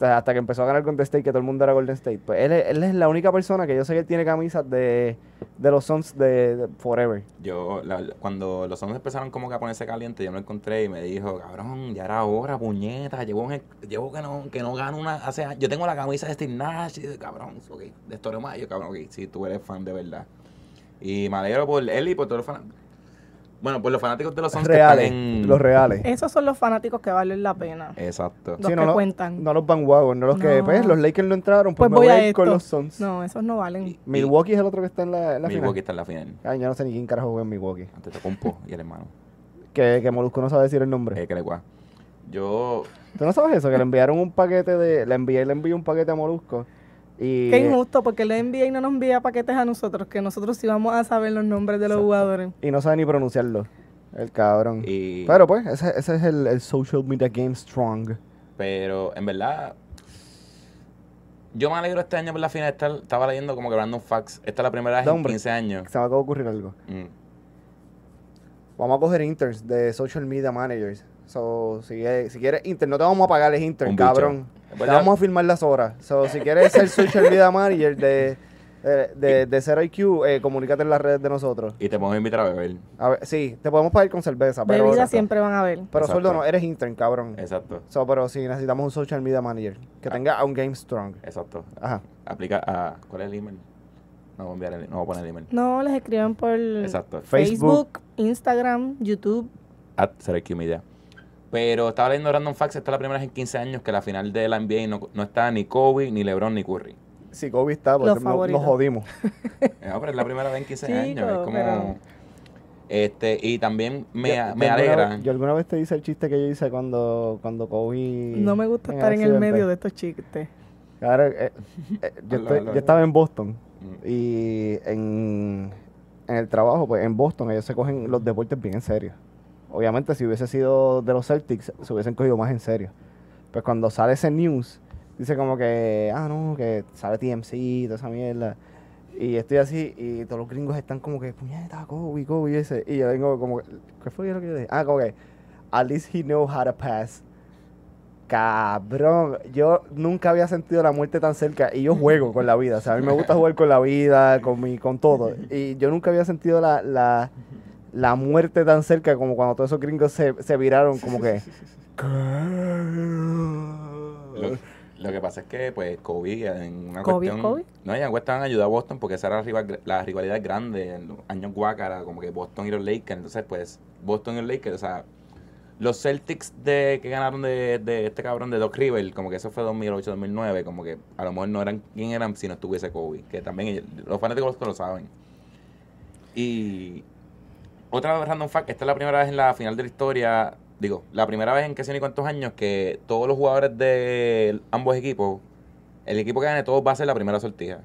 S3: Hasta que empezó a ganar Golden State, que todo el mundo era Golden State. Pues él, él es la única persona que yo sé que tiene camisas de, de los Suns de, Forever.
S1: Yo, cuando los hombres empezaron como que a ponerse caliente, yo me encontré y me dijo, cabrón, ya era hora, puñeta, llevo, llevo que no, que no gano una, hace. Yo tengo la camisa de Steve Nash, y, cabrón, ok, de Story Mayo, cabrón, ok, si tú eres fan de verdad. Y me alegro por él y por todos los fanáticos. Bueno, por los fanáticos de los Suns que
S3: Reales,
S1: están en...
S3: los reales.
S2: Esos son los fanáticos que valen la pena.
S1: Exacto.
S2: Los
S3: Sí,
S2: que
S3: no,
S2: cuentan.
S3: No los bandwagon, no los que,
S2: No.
S3: pues, los Lakers no entraron, pues,
S2: Pues
S3: me
S2: voy
S3: voy,
S2: a
S3: ir con
S2: esto.
S3: los Suns.
S2: No, esos no valen.
S1: Y-
S3: Milwaukee es el otro que está en la, en la
S1: Milwaukee
S3: final.
S1: está en la final.
S3: Ay, yo no sé ni quién carajo juega en Milwaukee.
S1: Ante Tocumpo y el hermano.
S3: Que, que Molusco no sabe decir el nombre.
S1: Eh, que le guá. Yo...
S3: ¿Tú no sabes eso? Que le enviaron un paquete de... Le envié, le envié un paquete a Molusco. Y,
S2: Qué injusto, porque el NBA no nos envía paquetes a nosotros, que nosotros sí vamos a saber los nombres de los
S1: Exacto.
S2: jugadores.
S3: y no sabe ni pronunciarlo. El cabrón.
S1: Y,
S3: Pero pues, ese, ese es el, el social media game strong.
S1: pero en verdad, yo me alegro este año por la final. Estar, estaba leyendo como que Random Facts. Esta es la primera vez en
S3: hombre.
S1: 15 años.
S3: Se me acaba de ocurrir algo.
S1: Mm.
S3: Vamos a coger interns de social media managers. So, si, si quieres intern, no te vamos a pagar, es intern,
S1: Un
S3: cabrón. Te vamos a firmar las horas. So, si quieres ser social media manager de, de, de, de Zero IQ, eh, comunícate en las redes de nosotros.
S1: Y te podemos invitar a beber.
S3: A ver, sí, te podemos pagar con cerveza, pero,
S2: Bebidas siempre van a ver.
S3: pero
S1: Exacto.
S3: sueldo no, eres intern, cabrón.
S1: Exacto,
S3: So, pero sí, necesitamos un social media manager que
S1: Ah.
S3: tenga un game strong.
S1: exacto.
S3: Ajá.
S1: Aplica a. ¿Cuál es el email? No voy a enviar el, no voy a poner el email.
S2: No, les escriben por
S1: Exacto.
S2: Facebook, Instagram, YouTube.
S1: At Sergio Media. Pero estaba leyendo Random Facts, esta es la primera vez en 15 años que la final de la NBA no, no está ni Kobe, ni LeBron, ni Curry.
S3: Si Kobe está, pues no- nos jodimos.
S1: Eh, No, pero es la primera vez en 15 años. Es como.
S2: pero-
S1: Este, y también me,
S3: Yo-
S1: me
S3: yo alguna
S1: alegra.
S3: yo alguna vez te hice el chiste que yo hice cuando, cuando Kobe...
S2: No me gusta
S3: en
S2: estar en el medio de estos chistes.
S3: Claro, eh, eh, yo, estoy- yo estaba en Boston
S1: Mm.
S3: y en, en el trabajo, pues en Boston ellos se cogen los deportes bien en serio. Obviamente si hubiese sido de los Celtics, se hubiesen cogido más en serio. Pues cuando sale ese news, dice como que, ah, no, que sale TMC toda esa mierda. Y estoy así y todos los gringos están como que, puñeta, Kobe, Kobe, ese. Y yo vengo como, ¿qué fue lo que yo dije? Ah, como que, at least he knows how to pass. Cabrón, yo nunca había sentido la muerte tan cerca y yo juego con la vida, o sea, a mí me gusta jugar con la vida, con mi, con todo. Y yo nunca había sentido la, la, la muerte tan cerca como cuando todos esos gringos se, se viraron como que...
S1: Lo, lo que pasa es que, pues, Kobe en una
S2: ¿Kobe es
S1: cuestión...
S2: Kobe?
S1: No, en cuestión ayudó a Boston porque esa era la, rival- la rivalidad grande en los años guácara, como que Boston y los Lakers. Entonces, pues, Boston y los Lakers, o sea, los Celtics de que ganaron de, de este cabrón de Doc River, como que eso fue 2008-2009, como que a lo mejor no eran quién eran si no estuviese Kobe, que también ellos- los fanáticos lo saben. Y otra random fact, esta es la primera vez en la final de la historia, digo, la primera vez en que sé ni cuántos años que todos los jugadores de ambos equipos, el equipo que gane todos va a ser la primera sortija.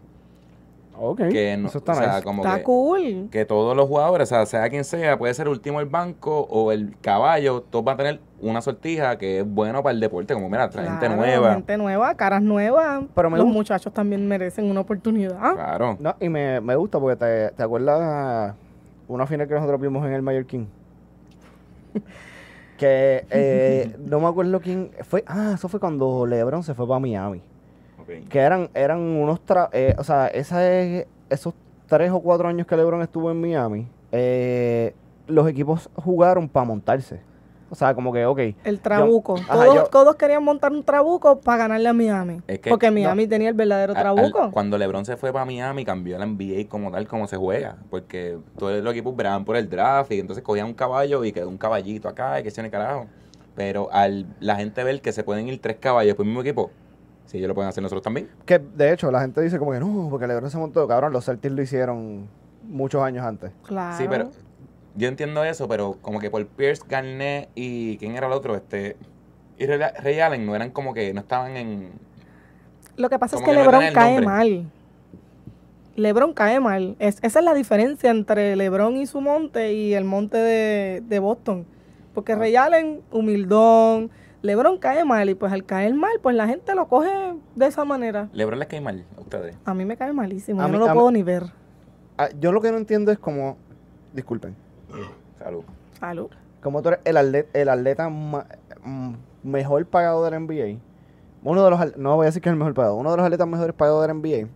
S3: Ok,
S1: Que no-
S3: eso está
S1: o sea,
S3: nice.
S1: como
S2: Está
S1: que,
S2: cool.
S1: que todos los jugadores, o sea, sea quien sea, puede ser el último el banco o el caballo, todos van a tener una sortija que es bueno para el deporte, como mira, trae gente
S2: Claro,
S1: nueva.
S2: Gente nueva, caras nuevas.
S3: Pero me
S2: Los
S3: gusta-
S2: muchachos también merecen una oportunidad.
S1: Claro.
S3: No, y me, me gusta porque te, te acuerdas una final que nosotros vimos en el Mallorquín. que eh, no me acuerdo quién fue. Ah, eso fue cuando LeBron se fue para Miami. Que eran, eran unos. tra- eh, o sea, esa es- esos tres o cuatro años que LeBron estuvo en Miami, eh, los equipos jugaron para montarse. O sea, como que, ok.
S2: El trabuco.
S3: Ajá,
S2: todos,
S3: yo-
S2: todos querían montar un trabuco para ganarle a Miami.
S1: Es que-
S2: porque Miami tenía el verdadero
S1: Al- al-
S2: trabuco.
S1: cuando LeBron se fue para Miami, cambió la NBA como tal, como se juega. Porque todos los equipos bregaban por el draft y entonces cogían un caballo y quedó un caballito acá y que se ni carajo. Pero al la gente ver que se pueden ir tres caballos por el mismo equipo, si ellos lo pueden hacer nosotros también.
S3: Que de hecho la gente dice como que no, porque LeBron se montó. Cabrón, los Celtics lo hicieron muchos años antes.
S2: claro.
S1: Sí, pero yo entiendo eso, pero como que por Pierce, Garnett y ¿quién era el otro? Este y Ray, Allen no eran como que no estaban en
S2: Lo que pasa es que LeBron cae
S1: nombre.
S2: mal. LeBron cae mal. Es, esa es la diferencia entre LeBron y su monte y el monte de, de Boston. Porque
S3: Ah.
S2: Ray Allen, humildón. LeBron cae mal y pues al caer mal, pues la gente lo coge de esa manera.
S1: LeBron les cae mal a ustedes.
S2: A mí me cae malísimo.
S3: A
S2: Yo
S3: mí-
S2: no lo
S3: mí-
S2: puedo ni ver.
S3: Ah, yo lo que no entiendo es como, disculpen,
S1: Salud.
S2: Salud.
S3: como tú eres el atleta, el atleta ma- mm, mejor pagado de la NBA. Uno de los, no voy a decir que es el mejor pagado, uno de los atletas mejores pagados de la NBA.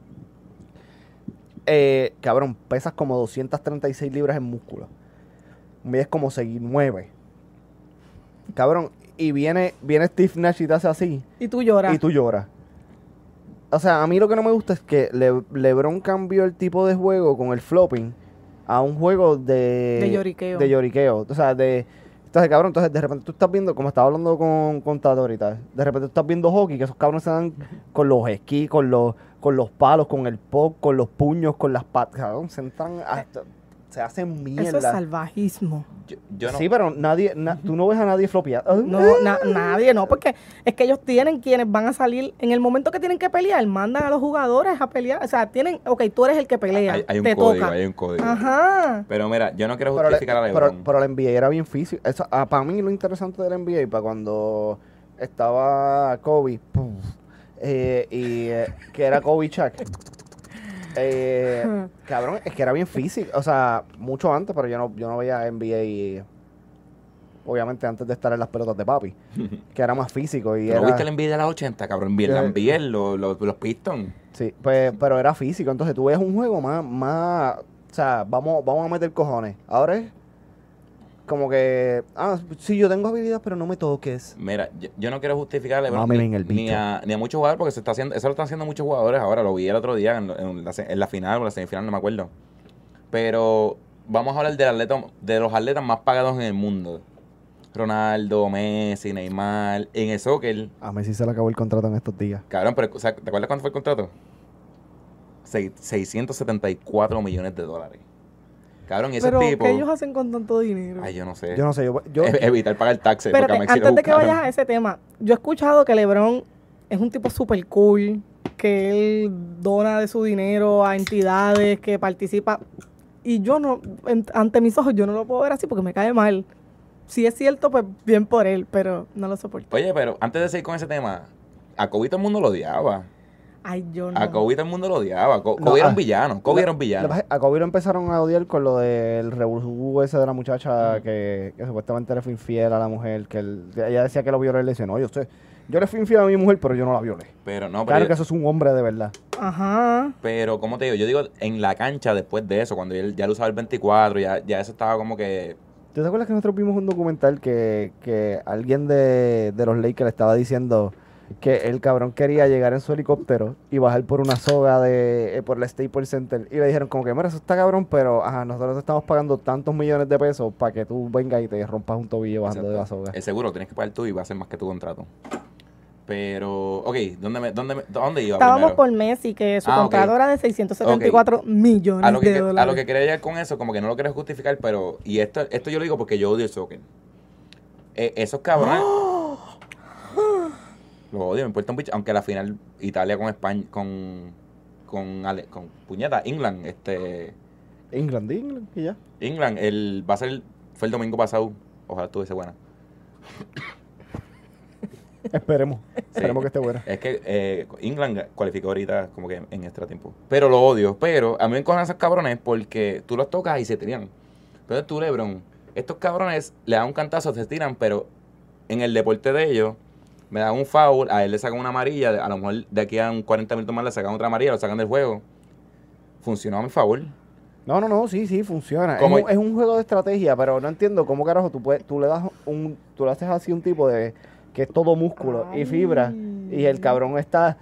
S3: Eh, cabrón, pesas como 236 libras en músculo. Mides como 6'9". Cabrón, y viene, viene Steve Nash y te hace así.
S2: Y tú lloras.
S3: Y tú lloras. O sea, a mí lo que no me gusta es que Le- LeBron cambió el tipo de juego con el flopping a un juego de...
S2: De lloriqueo.
S3: De lloriqueo. O sea, de... Entonces, cabrón, entonces de repente tú estás viendo, como estaba hablando con, con Tato ahorita, de repente tú estás viendo hockey, que esos cabrones se dan con los esquís, con los, con los palos, con el pop, con los puños, con las patas, cabrón, se entran hasta... se hacen
S2: Eso es
S3: mierda.
S2: salvajismo.
S1: Yo, yo no.
S3: Sí, pero nadie, na- tú no ves a nadie flopear.
S2: No, na- nadie, no, porque es que ellos tienen quienes van a salir en el momento que tienen que pelear, mandan a los jugadores a pelear. O sea, tienen, ok, tú eres el que pelea,
S1: hay, hay un
S2: te
S1: código,
S2: toca.
S1: hay un código.
S2: Ajá.
S1: Pero mira, yo no quiero
S3: Pero,
S1: justificar a
S3: pero,
S1: LeBron.
S3: pero la NBA era bien físico. Eso, ah, para mí lo interesante del NBA, para cuando estaba Kobe, puf, eh, y eh, que era Kobe Chuck. Eh, cabrón, es que era bien físico. O sea, mucho antes, pero yo no, yo no veía NBA y, obviamente antes de estar en las pelotas de papi, que era más físico y
S1: ¿No
S3: era...
S1: viste la NBA de las 80, cabrón? Bien, la
S3: ¿Qué?
S1: NBA, los, los, los Pistons.
S3: Sí, pues, pero era físico. Entonces tú ves un juego más, más, o sea, vamos, vamos a meter cojones. Ahora es como que, ah, sí, yo tengo habilidad, pero no me toques.
S1: Mira, yo, yo no quiero justificar a LeBron
S3: Mámeme
S1: ni, ni a, ni a muchos jugadores porque se está haciendo, eso lo están haciendo muchos jugadores ahora. Lo vi el otro día en, en la, se- en la final o la semifinal, no me acuerdo. Pero vamos a hablar del atleta, de los atletas más pagados en el mundo. Ronaldo, Messi, Neymar, en el soccer.
S3: A Messi se le acabó el contrato en estos días.
S1: Cabrón, pero o sea, ¿te acuerdas cuánto fue el contrato? Seis- 674 millones de dólares. Cabrón, y ese
S2: Pero,
S1: tipo.
S2: ¿qué ellos hacen con tanto dinero?
S1: Ay, yo no sé.
S3: Yo no sé, yo, yo
S1: E- Evitar pagar taxes. lo
S2: antes de que vayas a ese tema, yo he escuchado que LeBron es un tipo súper cool, que él dona de su dinero a entidades, que participa. Y yo no, en- ante mis ojos, yo no lo puedo ver así porque me cae mal. Si es cierto, pues bien por él, pero no lo soporto.
S1: Oye, pero antes de seguir con ese tema, a Kobe todo el mundo lo odiaba.
S2: Ay, yo no.
S1: A Kobe todo el mundo lo odiaba. Co-
S3: No,
S1: Kobe era
S3: ah,
S1: un villano. Kobe
S3: la-
S1: era un villano.
S3: a Kobe lo empezaron a odiar con lo del revolú ese de la muchacha que, que supuestamente le fue infiel a la mujer, que él- ella decía que lo violó y le decía, no, yo sé, yo le fui infiel a mi mujer, pero yo no la violé.
S1: Pero no, pero,
S3: Claro
S1: yo-
S3: que eso es un hombre de verdad.
S2: Ajá.
S1: pero como te digo, yo digo en la cancha después de eso, cuando él ya lo usaba el 24, ya, ya eso estaba como que.
S3: ¿Tú te acuerdas que nosotros vimos un documental que, que alguien de, de los Lakers estaba diciendo que el cabrón quería llegar en su helicóptero y bajar por una soga de eh, por el Staples Center y le dijeron como que mira eso está cabrón pero ajá nosotros te estamos pagando tantos millones de pesos para que tú vengas y te rompas un tobillo bajando de la soga
S1: El seguro tienes que pagar tú y va a ser más que tu contrato. Pero, ok, ¿dónde, me, dónde, me- dónde iba
S2: Estábamos
S1: primero?
S2: por Messi, que su
S1: Ah, ok.
S2: contrato era de 674 millones
S1: a lo, que,
S2: de dólares.
S1: a lo que quería llegar con eso, como que no lo quiero justificar, pero, y esto, esto yo lo digo porque yo odio el soccer. Eh, esos cabrones, lo odio, me importa un bicho, aunque a la final Italia con España, con, con, Ale- con puñeta, England, este,
S3: England England y ya
S1: England, el, va a ser, fue el domingo pasado, ojalá estuviese buena.
S3: esperemos esperemos que esté buena
S1: Es que eh, England cualificó ahorita como que en extra tiempo. Pero lo odio. Pero a mí me encojan esos cabrones porque tú los tocas y se tiran. Entonces tú, Lebron, estos cabrones le dan un cantazo, se tiran, pero en el deporte de ellos me dan un foul, a él le sacan una amarilla, a lo mejor de aquí a un 40 minutos más le sacan otra amarilla, lo sacan del juego. Funcionó a mi favor.
S3: no no no sí sí funciona es un, es un juego de estrategia pero no entiendo cómo carajo tú puedes tú le das un tú le haces así un tipo de que es todo músculo y fibra y el cabrón está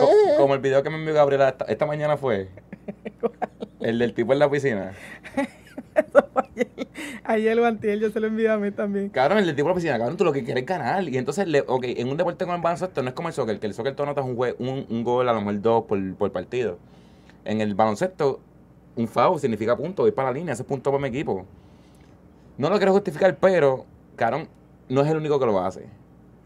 S1: Co- como el video que me envió Gabriela esta, esta mañana fue. El del tipo en la piscina.
S2: Ayer o antier yo se lo envié a mí también.
S1: Cabrón, el tipo de la piscina, cabrón, tú lo que quieres es ganar. Y entonces, le, ok, en un deporte como el baloncesto no es como el soccer, que el soccer tú anotas un, un, un gol, a lo mejor dos por, por partido. En el baloncesto, un foul significa punto, voy para la línea, ese es punto para mi equipo. No lo quiero justificar, pero, cabrón, no es el único que lo hace.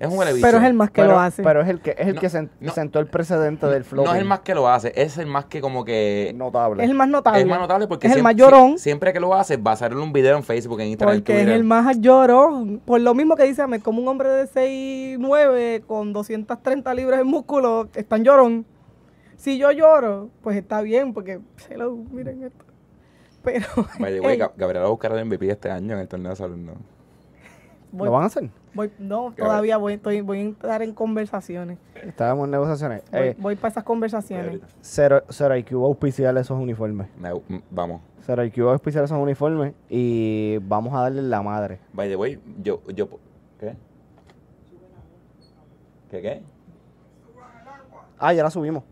S1: Es un huele bicho.
S2: Pero es el más que
S3: pero,
S2: lo hace.
S3: pero es el que es el
S1: No,
S3: que sen-
S1: no.
S3: sentó el precedente del flow
S1: No es el más que lo hace, es el más que como que...
S3: notable
S2: es el más notable.
S1: Es más notable porque
S2: Es el
S1: siempre,
S2: más llorón.
S1: siempre que lo hace va a salir un video en Facebook, en Instagram, en
S2: Porque es el más llorón. Por lo mismo que dice, como un hombre de 6'9 con 230 libras de músculo, es tan llorón. Si yo lloro, pues está bien, porque, hello, miren esto. Pero,
S1: By the way,
S2: Ey.
S1: Gab- Gabriela va a buscar el MVP este año en el torneo de salud, ¿no?
S2: Voy,
S3: ¿Lo van a hacer?
S2: voy- no, todavía voy, estoy, voy a entrar en conversaciones.
S3: Estábamos en negociaciones.
S2: Voy,
S3: Eh,
S2: voy para esas conversaciones.
S3: Cero, Cero IQ va a auspiciar esos uniformes.
S1: No, vamos.
S3: Cero IQ va a auspiciar esos uniformes y vamos a darle la madre.
S1: By the way, yo, yo, ¿qué? ¿Qué qué?
S3: Ah, ya la subimos.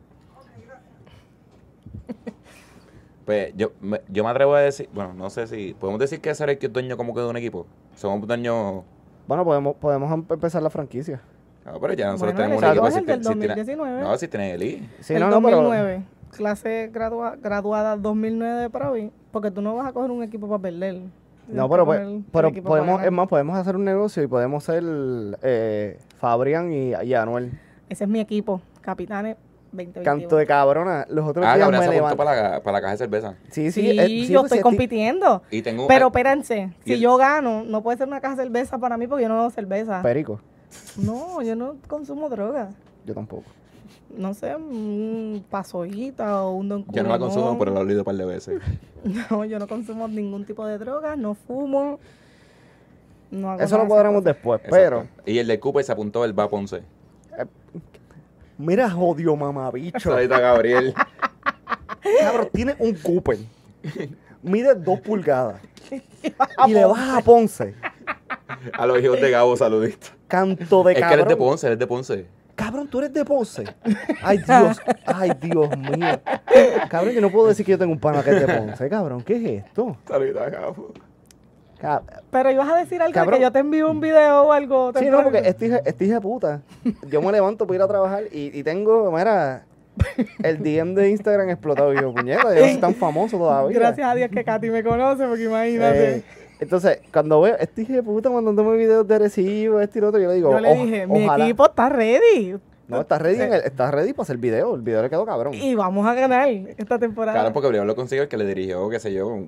S1: Pues yo me, yo me atrevo a decir, bueno, no sé si, podemos decir que el que es dueño como que de un equipo. Somos dueños,
S3: Bueno, podemos, podemos em- empezar la franquicia.
S1: ah, pero ya nosotros
S2: Bueno,
S1: tenemos
S2: el
S1: un equipo.
S2: es el del
S1: si tiene-
S2: 2019.
S1: no, si tiene el I.
S3: Sí,
S2: el
S3: no, no, pero-
S2: 2009. clase gradua- graduada 2009 de Provi, porque tú no vas a coger un equipo para perder.
S3: No, pero,
S2: que
S3: pues- pero podemos, es más, podemos hacer un negocio y podemos ser eh, Fabrián y, y Anuel.
S2: Ese es mi equipo, Capitanes 2021.
S3: Canto de cabrona. Los otros
S1: Ah,
S3: días me levanté.
S1: para la, para la caja de cerveza.
S3: Sí,
S2: Sí,
S3: sí, eh, sí,
S2: yo
S3: pues,
S2: estoy compitiendo.
S1: Y tengo.
S2: Pero espérense,
S1: y
S2: si
S1: el-
S2: yo gano, no puede ser una caja de cerveza para mí porque yo no bebo cerveza.
S3: Perico.
S2: No, yo no consumo droga.
S3: Yo tampoco.
S2: No sé, un pasollita o un don
S1: yo no la consumo, pero la he olido un par de veces.
S2: No, yo no consumo ningún tipo de droga, no fumo. No hago
S3: Eso lo
S2: esas
S3: después, pero...
S1: Y el de Cooper se apuntó el va Ponce.
S3: Mira, jodio mamabicho.
S1: Saludito a Gabriel.
S3: Cabrón, tiene un Cooper. Mide dos pulgadas. y le baja a Ponce.
S1: A los hijos de Gabo, saludito.
S3: Canto de
S1: Es que él
S3: cabrón.
S1: es de Ponce, él es de Ponce.
S3: Cabrón, tú eres de Ponce. Ay, Dios. Ay, Dios mío. Cabrón, yo no puedo decir que yo tengo un pana que es de Ponce. Cabrón, ¿qué es esto?
S1: Saludito a Gabo.
S3: Cab-
S2: Pero ibas a decir algo
S3: Cabrón.
S2: que yo te envío un video o algo.
S3: Sí, no, porque este hija, este de puta. Yo me levanto para ir a trabajar y, y tengo, mira, el DM de Instagram explotado. Y yo, puñeta, yo soy tan famoso todavía.
S2: Gracias a Dios que Katy me conoce, porque imagínate.
S3: Eh, entonces, cuando veo este hijo de puta mandándome videos de recibo, este y lo otro, yo le digo,
S2: yo le
S3: "Oja-
S2: dije, mi
S3: ojalá".
S2: equipo está ready.
S3: No, está ready, en el- está ready para hacer video. El video le quedó cabrón.
S2: Y vamos a ganar esta temporada.
S1: Claro, porque primero lo consiguió el que le dirigió, qué sé yo,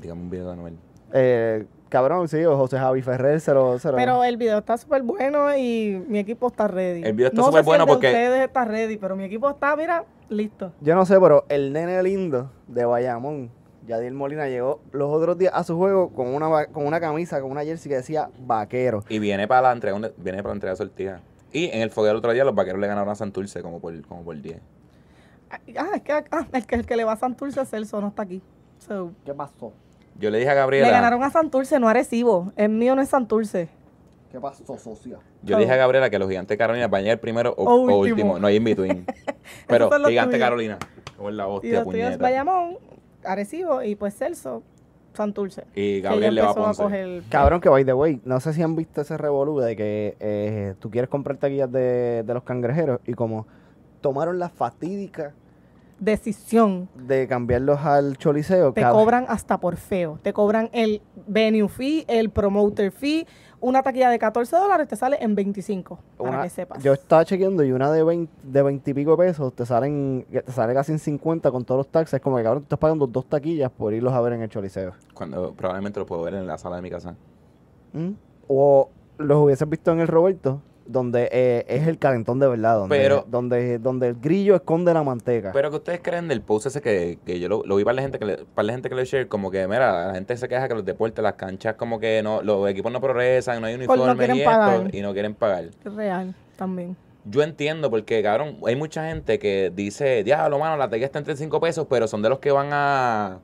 S1: digamos un video de Anuel.
S3: Eh, cabrón, sí, o José Javi Ferrer se lo... Se lo-
S2: Pero el video está súper bueno y mi equipo está ready.
S1: El video está
S2: no
S1: súper
S2: si
S1: bueno
S2: el de
S1: porque-
S2: ustedes está ready, pero mi equipo está, mira, listo.
S3: Yo no sé, pero el nene lindo de Bayamón, Yadiel Molina, llegó los otros días a su juego con una, con una camisa, con una jersey que decía vaquero.
S1: Y viene para la entrega, viene para la entrega sortija. Y en el fogueo el otro día los vaqueros le ganaron a Santurce como por, como por 10.
S2: Ah, es que ah, el, que el que le va a Santurce, Celso, no está aquí. So,
S3: ¿Qué pasó?
S1: Yo le dije a Gabriela.
S2: le ganaron a Santurce, no a Arecibo. El mío no es Santurce.
S3: ¿Qué pasó, socia?
S1: Yo le dije a Gabriela que los gigantes de Carolina van a llegar primero o,
S2: O
S1: o
S2: último.
S1: último. No hay in between. Pero gigante
S2: tuyos.
S1: Carolina. Como es la
S2: Y
S1: hostia,
S2: los tuyos
S1: puñeta.
S2: Bayamón, Arecibo y pues Celso, Santurce.
S1: Y Gabriel le va a
S2: empezó a
S1: Ponce.
S2: coger.
S3: Cabrón, que by the way, no sé si han visto ese revolú de que eh, tú quieres comprar taquillas de, de los cangrejeros y como tomaron la fatídica
S2: Decisión.
S3: de cambiarlos al choliseo.
S2: Te cobran hasta por feo. Te cobran el venue fee, el promoter fee. Una taquilla de 14 dólares te sale en 25. Para que sepas.
S3: Yo estaba chequeando y una de 20, de 20 y pico pesos te salen te sale casi en 50 con todos los taxes. Como que cabrón, tú estás pagando dos taquillas por irlos a ver en el choliseo.
S1: Cuando probablemente lo puedo ver en la sala de mi casa.
S3: ¿Mm? O los hubieses visto en el Roberto, donde eh, es el calentón de verdad, donde,
S1: Pero-
S3: donde, donde el grillo esconde la manteca.
S1: Pero que ustedes creen del post ese que, que yo lo, lo vi para la gente que le, para la gente que le share, como que mira, la gente se queja que los deportes, las canchas, como que no, los equipos no progresan, no hay
S2: no
S1: uniformes
S2: quieren
S1: y esto, y no quieren pagar.
S2: Es real también.
S1: Yo entiendo porque, cabrón, hay mucha gente que dice, diablo, mano, la taquilla está en 35 pesos, pero son de los que van a...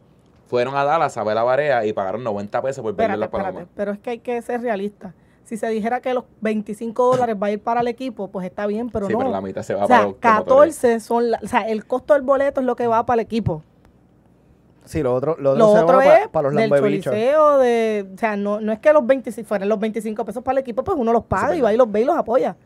S1: Fueron a Dallas a ver la barea y pagaron 90 pesos por verle
S2: Espérate,
S1: las
S2: espérate.
S1: palomas.
S2: Pero es que hay que ser realista. Si se dijera que los 25 dólares va a ir para el equipo, pues está bien, pero
S1: sí,
S2: no.
S1: pero la mitad se va
S2: o
S1: para
S2: sea,
S1: los promotores.
S2: 14 son, la- o sea, el costo del boleto es lo que va para el equipo.
S3: sí, lo otro, lo otro,
S2: Lo
S3: se
S2: otro
S3: va
S2: es
S3: para los
S2: del choliseo, de, o sea, no, no es que los 20, si fueran los 25 pesos para el equipo, pues uno los paga
S1: Sí,
S2: y va y los ve y los apoya.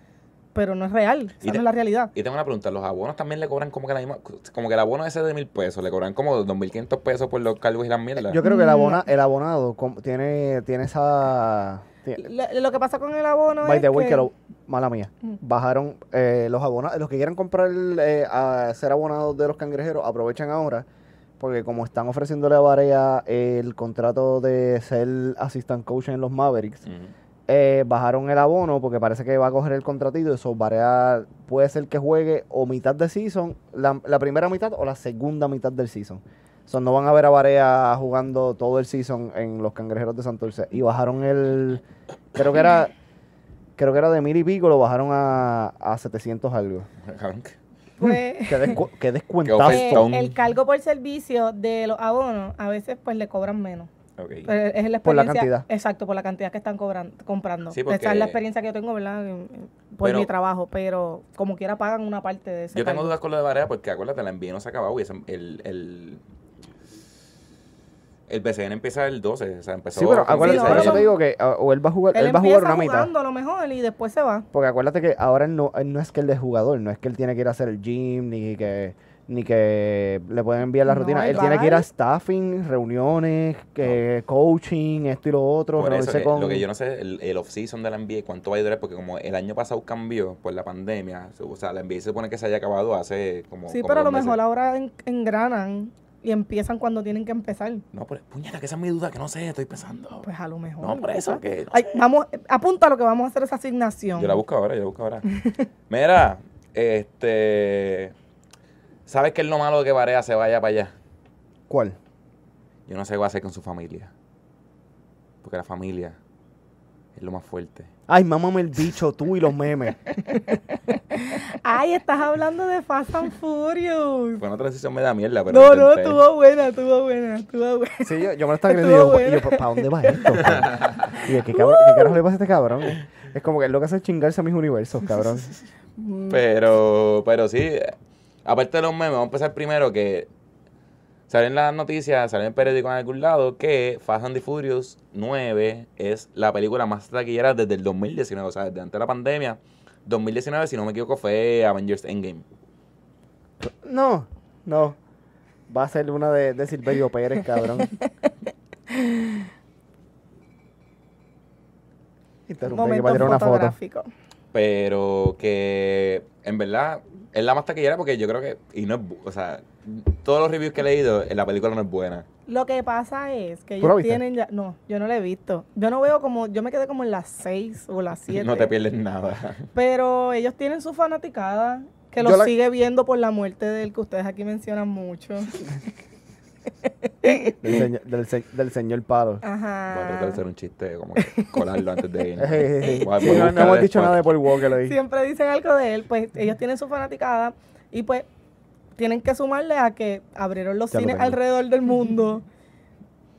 S2: Pero no es real, esa no es la realidad.
S1: Y tengo una pregunta, ¿los abonos también le cobran como que la misma, como que el abono ese de mil pesos, le cobran como 2.500 pesos por los cargos y las mierdas?
S3: Yo creo que el,
S2: Mm.
S3: abona- el abonado com- tiene, tiene esa... tiene-
S2: Lo, lo que pasa con el abono
S3: by
S2: es
S3: the way,
S2: que,
S3: que lo, mala mía,
S2: Mm.
S3: bajaron eh, los abonados, los que quieran comprar, eh, a ser abonados de los cangrejeros, aprovechan ahora, porque como están ofreciéndole a Varea el contrato de ser assistant coach en los Mavericks. Eh, bajaron el abono porque parece que va a coger el contratito. Eso Varea puede ser que juegue o mitad de season, la, la primera mitad o la segunda mitad del season. So, no van a ver a Varea jugando todo el season en los cangrejeros de Santurce. Y bajaron el. Creo que era. Creo que era de mil y pico, lo bajaron a, a 700 algo.
S2: Pues,
S3: Qué, descu- qué descuentazo.
S1: ofertón.
S2: el cargo por servicio de los abonos a veces pues le cobran menos. Es la
S3: Por la
S2: experiencia-
S3: cantidad.
S2: Exacto, por la cantidad que están cobran, comprando.
S1: Sí, porque-
S2: Esa es la experiencia que yo tengo, ¿verdad? Por
S1: Pero-
S2: mi trabajo, pero como quiera pagan una parte de ese
S1: Yo tengo
S2: cargo.
S1: dudas con lo de Varea porque acuérdate, la envío no se ha acabado y ese- el, el, el BCN empieza el 12, o sea, empezó...
S3: Sí, pero acuérdate,
S2: Sí, no.
S3: te digo que ah, o él va a jugar,
S2: Él,
S3: él, va a jugar una mitad.
S2: jugando a lo mejor y después se va.
S3: Porque acuérdate que ahora él no, él no es que él es jugador, no es que él tiene que ir a hacer el gym, ni que, ni que le pueden enviar la
S2: No,
S3: rutina.
S2: él
S3: tiene que ir a staffing, reuniones, que coaching, esto y lo otro.
S1: Por eso,
S3: con...
S1: lo que yo no sé, el, el off-season de la NBA, cuánto va a durar, porque como el año pasado cambió por la pandemia, o sea, la NBA se supone que se haya acabado hace como.
S2: Sí,
S1: como
S2: pero a lo
S1: meses.
S2: mejor ahora en- engranan y empiezan cuando tienen que empezar.
S1: No, pero puñeta, que esa es mi duda, que no sé, estoy pensando.
S2: Pues a lo mejor.
S1: no, por eso, que. no
S2: Ay,
S1: sé.
S2: vamos, apunta lo que vamos a hacer esa asignación.
S1: Yo la busco ahora, yo la busco ahora. Mira, este. ¿Sabes qué es lo malo de que Varea se vaya para allá?
S3: ¿Cuál?
S1: Yo no sé qué va a hacer con su familia. Porque la familia es lo más fuerte.
S3: Ay, mámame el bicho, tú y los memes.
S2: Ay, estás hablando de Fast and Furious.
S1: Fue una transición media mierda, pero.
S2: No, no, estuvo buena, estuvo buena, estuvo buena.
S3: Sí, yo, yo me lo estaba creyendo. Y yo. ¿para dónde va esto? Y yo, ¿qué, cabrón, ¿qué carajo le pasa a este cabrón? Es como que él lo que hace es chingarse a mis universos, cabrón.
S1: Pero, pero sí, aparte de los memes, vamos a empezar primero que salen las noticias, salen en el periódico en algún lado que Fast and the Furious 9 es la película más taquillera desde el 2019, o sea, desde antes de la pandemia. 2019, si no me equivoco, fue Avengers Endgame.
S3: No, no. Va a ser una de, de Silverio Pérez, cabrón. Interrumpe que va a tirar una foto.
S1: Pero que en verdad es la más taquillera porque yo creo que, y no es, bu- o sea, todos los reviews que he leído, la película no es buena.
S2: Lo que pasa es que
S3: ¿Tú la
S2: ellos tienen ya. No, yo no la he visto. Yo no veo como. Yo me quedé como en las 6 o las 7.
S1: No te pierdes nada.
S2: Pero ellos tienen su fanaticada que
S3: la-
S2: sigue viendo por la muerte del que ustedes aquí mencionan mucho.
S3: Del, señor- del, se- del señor Palo.
S1: Voy a tratar de
S2: Ajá.
S1: hacer un chiste, como que colarlo antes de ir.
S3: Sí, no, hemos dicho nada de Paul Walker.
S2: Siempre dicen algo de él, pues ellos tienen su fanaticada y pues tienen que sumarle a que abrieron los
S3: Ya
S2: cines alrededor del mundo.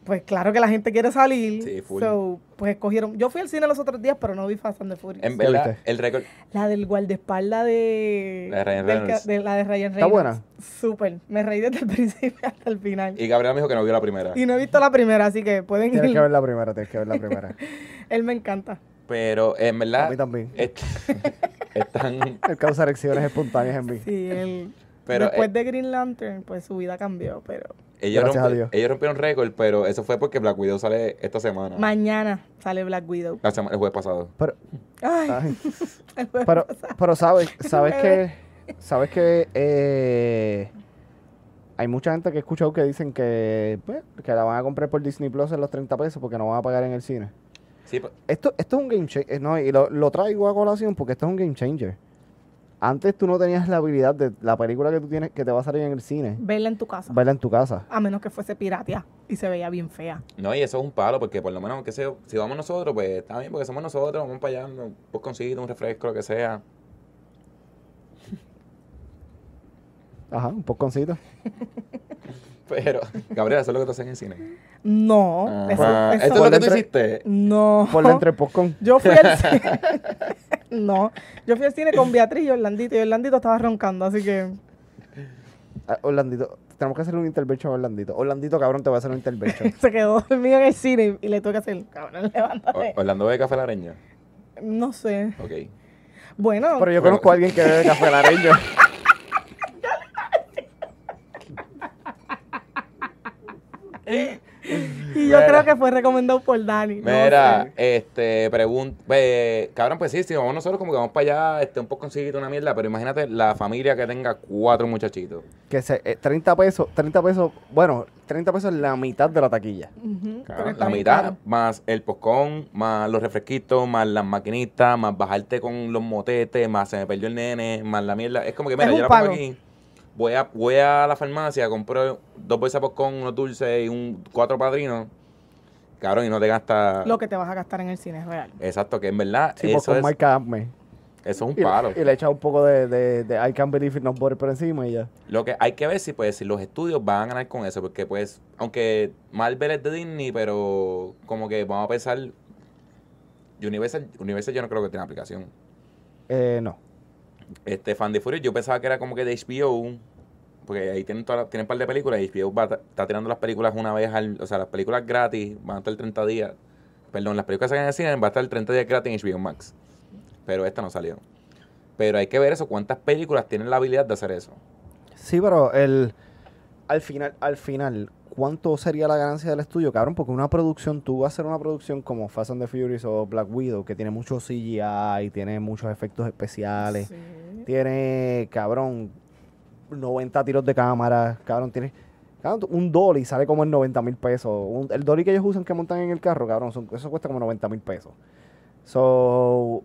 S2: Pues claro que la gente quiere salir.
S1: Sí, full.
S2: So, pues escogieron. Yo fui al cine los otros días, pero no vi Fast and the Furious.
S1: En
S3: ¿Qué
S1: verdad,
S3: viste?
S1: el récord.
S2: La del guardaespaldas de.
S1: La de Ryan
S2: del
S1: Reynolds.
S2: ca- de la de Ryan Reynolds.
S3: ¿Está buena?
S2: Súper. Me reí desde el principio hasta el final. Y,
S1: Y Gabriel me dijo que no vio la primera.
S2: no he visto la primera, así que pueden
S3: Tienes
S2: ir.
S3: que ver la primera, tienes que ver la primera.
S2: Él me encanta.
S1: Pero en
S3: A
S1: verdad.
S3: mí también.
S1: es- están.
S3: Él causa erecciones espontáneas en mí.
S2: Sí, él.
S1: Pero
S2: Después
S1: eh,
S2: de Green Lantern, pues su vida cambió, pero.
S1: Ellos,
S3: Gracias a
S1: rompi-
S3: Dios.
S1: ellos rompieron récord, pero eso fue porque Black Widow sale esta semana.
S2: Mañana sale Black Widow.
S1: La sema- el jueves pasado.
S3: Pero,
S2: Ay,
S3: ay,
S2: el jueves
S3: pero,
S2: pasado.
S3: pero sabes, sabes que, sabes que eh, hay mucha gente que he escuchado que dicen que, pues, que la van a comprar por Disney Plus en los 30 pesos porque no van a pagar en el cine.
S1: Sí,
S3: Esto, esto es un game changer, no, y lo, lo traigo a colación porque esto es un game changer. Antes tú no tenías la habilidad de la película que tú tienes que te va a salir en el cine,
S2: Verla en tu casa.
S3: verla en tu casa.
S2: A menos que fuese piratea y se veía bien fea.
S1: no, y eso es un palo, porque por lo menos, que sea, si vamos nosotros, pues está bien, porque somos nosotros, vamos para allá, un posconcito, un refresco, lo que sea.
S3: Ajá, un poconcito.
S1: Pero, Gabriel, eso es lo que tú haces en el cine.
S2: No, eso,
S1: Ajá.
S2: eso-
S1: ¿Esto es lo que tú hiciste?
S2: No.
S3: Por dentro del popcorn.
S2: Yo fui al cine. no, yo fui al cine con Beatriz y Orlandito. Y Orlandito estaba roncando, así que.
S3: Ah, Orlandito, tenemos que hacer un intervention a Orlandito. Orlandito, cabrón, te voy a hacer un intervention.
S2: Se quedó dormido en el cine y, le tuve que hacer, cabrón,
S1: O-
S2: levántate.
S1: Orlando de Café Lareña.
S2: No sé.
S1: Ok.
S2: Bueno,
S3: Pero yo conozco a alguien que bebe café lareño.
S2: y yo
S1: Mira.
S2: creo que fue recomendado por Dani. no
S1: Mira,
S2: sé.
S1: este, pregunta, cabrón, pues sí, si vamos nosotros como que vamos para allá, este, un poco conseguido una mierda, pero imagínate la familia que tenga cuatro muchachitos.
S3: Que se, eh, 30 pesos, 30 pesos, bueno, 30 pesos es la mitad de la taquilla.
S2: Ujú, pero
S1: Cabrón,
S2: está
S1: la
S2: bien
S1: mitad,
S2: caro.
S1: más el poscón, más los refresquitos, más las maquinitas, más bajarte con los motetes, más se me perdió el nene, más la mierda. Es como que, mira, yo la pongo
S2: pago.
S1: aquí, voy a, voy a la farmacia, compro dos bolsas de poscón, unos dulces y un cuatro padrinos. Cabrón, y no te gasta...
S2: Lo que te vas a gastar en el cine es real.
S1: Exacto, que en verdad
S3: Sí,
S1: eso,
S3: popcorn
S1: es,
S3: marca
S1: eso es un
S3: Y,
S1: palo.
S3: y le echa un poco de, de, de I can't believe it butter por encima y ya.
S1: Lo que hay que ver si pues si los estudios van a ganar con eso, porque pues, aunque Marvel es de Disney, pero como que vamos a pensar Universal, Universal yo no creo que tenga aplicación.
S3: Eh, no.
S1: Este Fan de Furious yo pensaba que era como que de HBO, porque ahí tienen todas las- tienen un par de películas y HBO va, está tirando las películas una vez al, o sea, las películas gratis van a estar 30 días. Perdón, las películas que sacan en el cine va a estar 30 días gratis en HBO Max. Pero esta no salió. Pero hay que ver eso, cuántas películas tienen la habilidad de hacer eso.
S3: Sí, pero el al final, al final, ¿cuánto sería la ganancia del estudio, cabrón? Porque una producción, tú vas a hacer una producción como Fast and the Furious o Black Widow, que tiene mucho CGI, tiene muchos efectos especiales,
S2: Sí.
S3: tiene, cabrón, 90 tiros de cámara, cabrón, tiene... Cabrón, un dolly sale como en 90 mil pesos. Un- el dolly que ellos usan que montan en el carro, cabrón, son- eso cuesta como 90 mil pesos. So,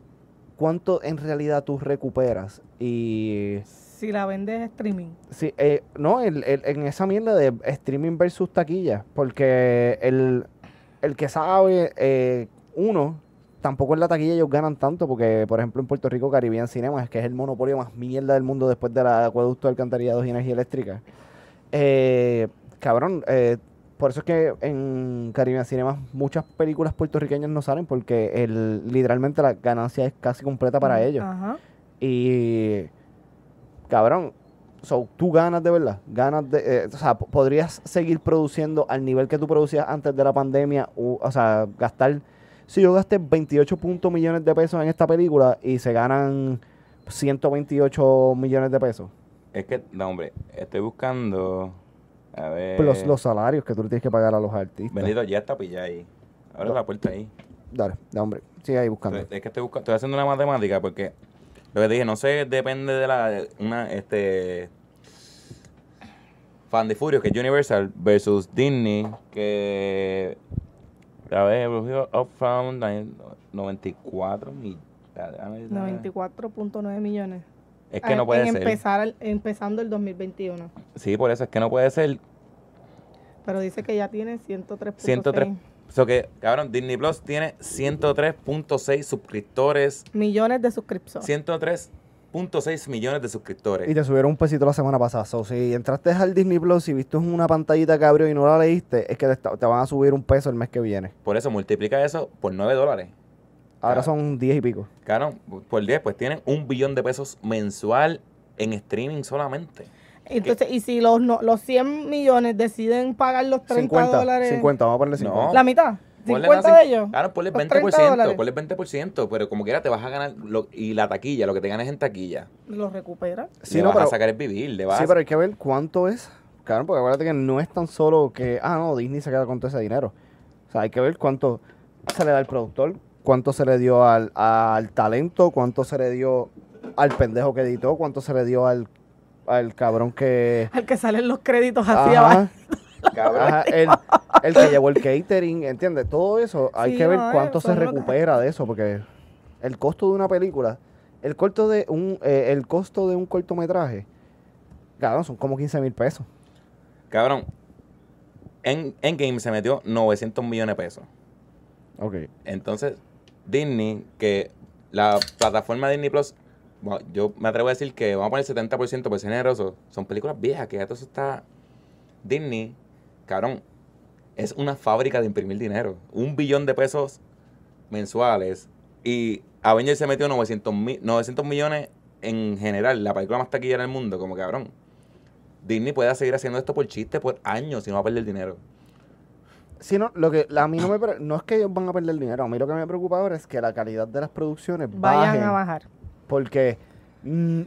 S3: ¿cuánto en realidad tú recuperas? Y
S2: Si la vendes streaming.
S3: Sí, eh, no, el- el- en esa mierda de streaming versus taquilla, porque el, el que sabe, eh, uno, tampoco en la taquilla ellos ganan tanto, porque por ejemplo en Puerto Rico Caribbean Cinemas, que es el monopolio más mierda del mundo después del acueducto de alcantarillados y energía eléctrica, eh, cabrón, eh, por eso es que en Caribbean Cinemas muchas películas puertorriqueñas no salen, porque el, literalmente la ganancia es casi completa para ellos.
S2: Ajá.
S3: Y, cabrón, so, tú ganas de verdad. Ganas de. eh, o sea, podrías seguir produciendo al nivel que tú producías antes de la pandemia. O, o sea, gastar. Si yo gasté 28 puntos millones de pesos en esta película y se ganan 128 millones de pesos.
S1: Es que, no, hombre, estoy buscando. A ver.
S3: Plus los salarios que tú le tienes que pagar a los artistas.
S1: Bendito, ya está pillado ahí. Abre la puerta ahí.
S3: Dale, da hombre. Sigue ahí buscando.
S1: Es que estoy buscando, estoy haciendo una matemática porque lo que te dije, no sé, depende de la una este Fan de Furious, que es Universal versus Disney, que a ver, Upfront 94 mil.
S2: 94.9 millones.
S1: Es que
S2: Ah,
S1: no puede
S2: en
S1: ser.
S2: Empezar, empezando el 2021.
S1: Sí, por eso es que no puede ser.
S2: Pero dice que ya tiene 103.6.
S1: 103. So que, cabrón, Disney Plus tiene 103.6 suscriptores.
S2: millones de suscriptores.
S1: 103.6 millones de suscriptores.
S3: Y te subieron un pesito la semana pasada. So, si entraste al Disney Plus y viste una pantallita que abrió y no la leíste, es que te, está- te van a subir un peso el mes que viene.
S1: Por eso multiplica eso por 9 dólares.
S3: Ahora
S1: Ah.
S3: son 10 y pico.
S1: Claro, por 10, pues tienen un billón de pesos mensual en streaming solamente.
S2: Entonces, y si los, no- los 100 millones deciden pagar los 30
S3: 50,
S2: dólares,
S3: 50, vamos a ponerle 50.
S1: No.
S2: la mitad,
S1: Ponle
S2: 50
S1: una
S2: de ellos.
S1: Claro, ponle
S2: los
S1: 20%,
S2: 30 dólares.
S1: ponle 20%, pero como quiera te vas a ganar, lo- y la taquilla, lo que te ganas en taquilla,
S2: Los recupera.
S3: Sí,
S1: le
S3: no,
S1: vas
S3: pero-
S1: a sacar el vivir, le vas
S3: Sí, pero hay que ver cuánto es. Claro, porque acuérdate que no es tan solo que, ah, no, Disney se queda con todo ese dinero. O sea, hay que ver cuánto se le da al productor, cuánto se le dio al, al talento, cuánto se le dio al pendejo que editó, cuánto se le dio al, al cabrón que...
S2: Al que salen los créditos así abajo.
S3: Ajá,
S1: Cabrón.
S3: ajá, el, el que llevó el catering, ¿entiendes? Todo eso, hay
S2: Sí,
S3: que ver
S2: no,
S3: cuánto se recupera de eso, porque el costo de una película, el costo de un, eh, el costo de un cortometraje, cabrón, son como 15 mil pesos.
S1: Cabrón, en Endgame se metió 900 millones de pesos.
S3: Ok.
S1: Entonces, Disney, que la plataforma Disney Plus, yo me atrevo a decir que vamos a poner 70% por ser generoso, son películas viejas, que ya todo eso está... Disney, cabrón, es una fábrica de imprimir dinero. Un billón de pesos mensuales. Y Avengers se metió 900, mi- 900 millones en general, la película más taquillera del mundo, como cabrón. Disney puede seguir haciendo esto por chiste por años y no va a perder dinero.
S3: Sí, no, lo que a mí no me pre- no es que ellos van a perder dinero, a mí lo que me preocupa ahora es que la calidad de las producciones
S2: Vayan
S3: bajen,
S2: a bajar.
S3: Porque mm,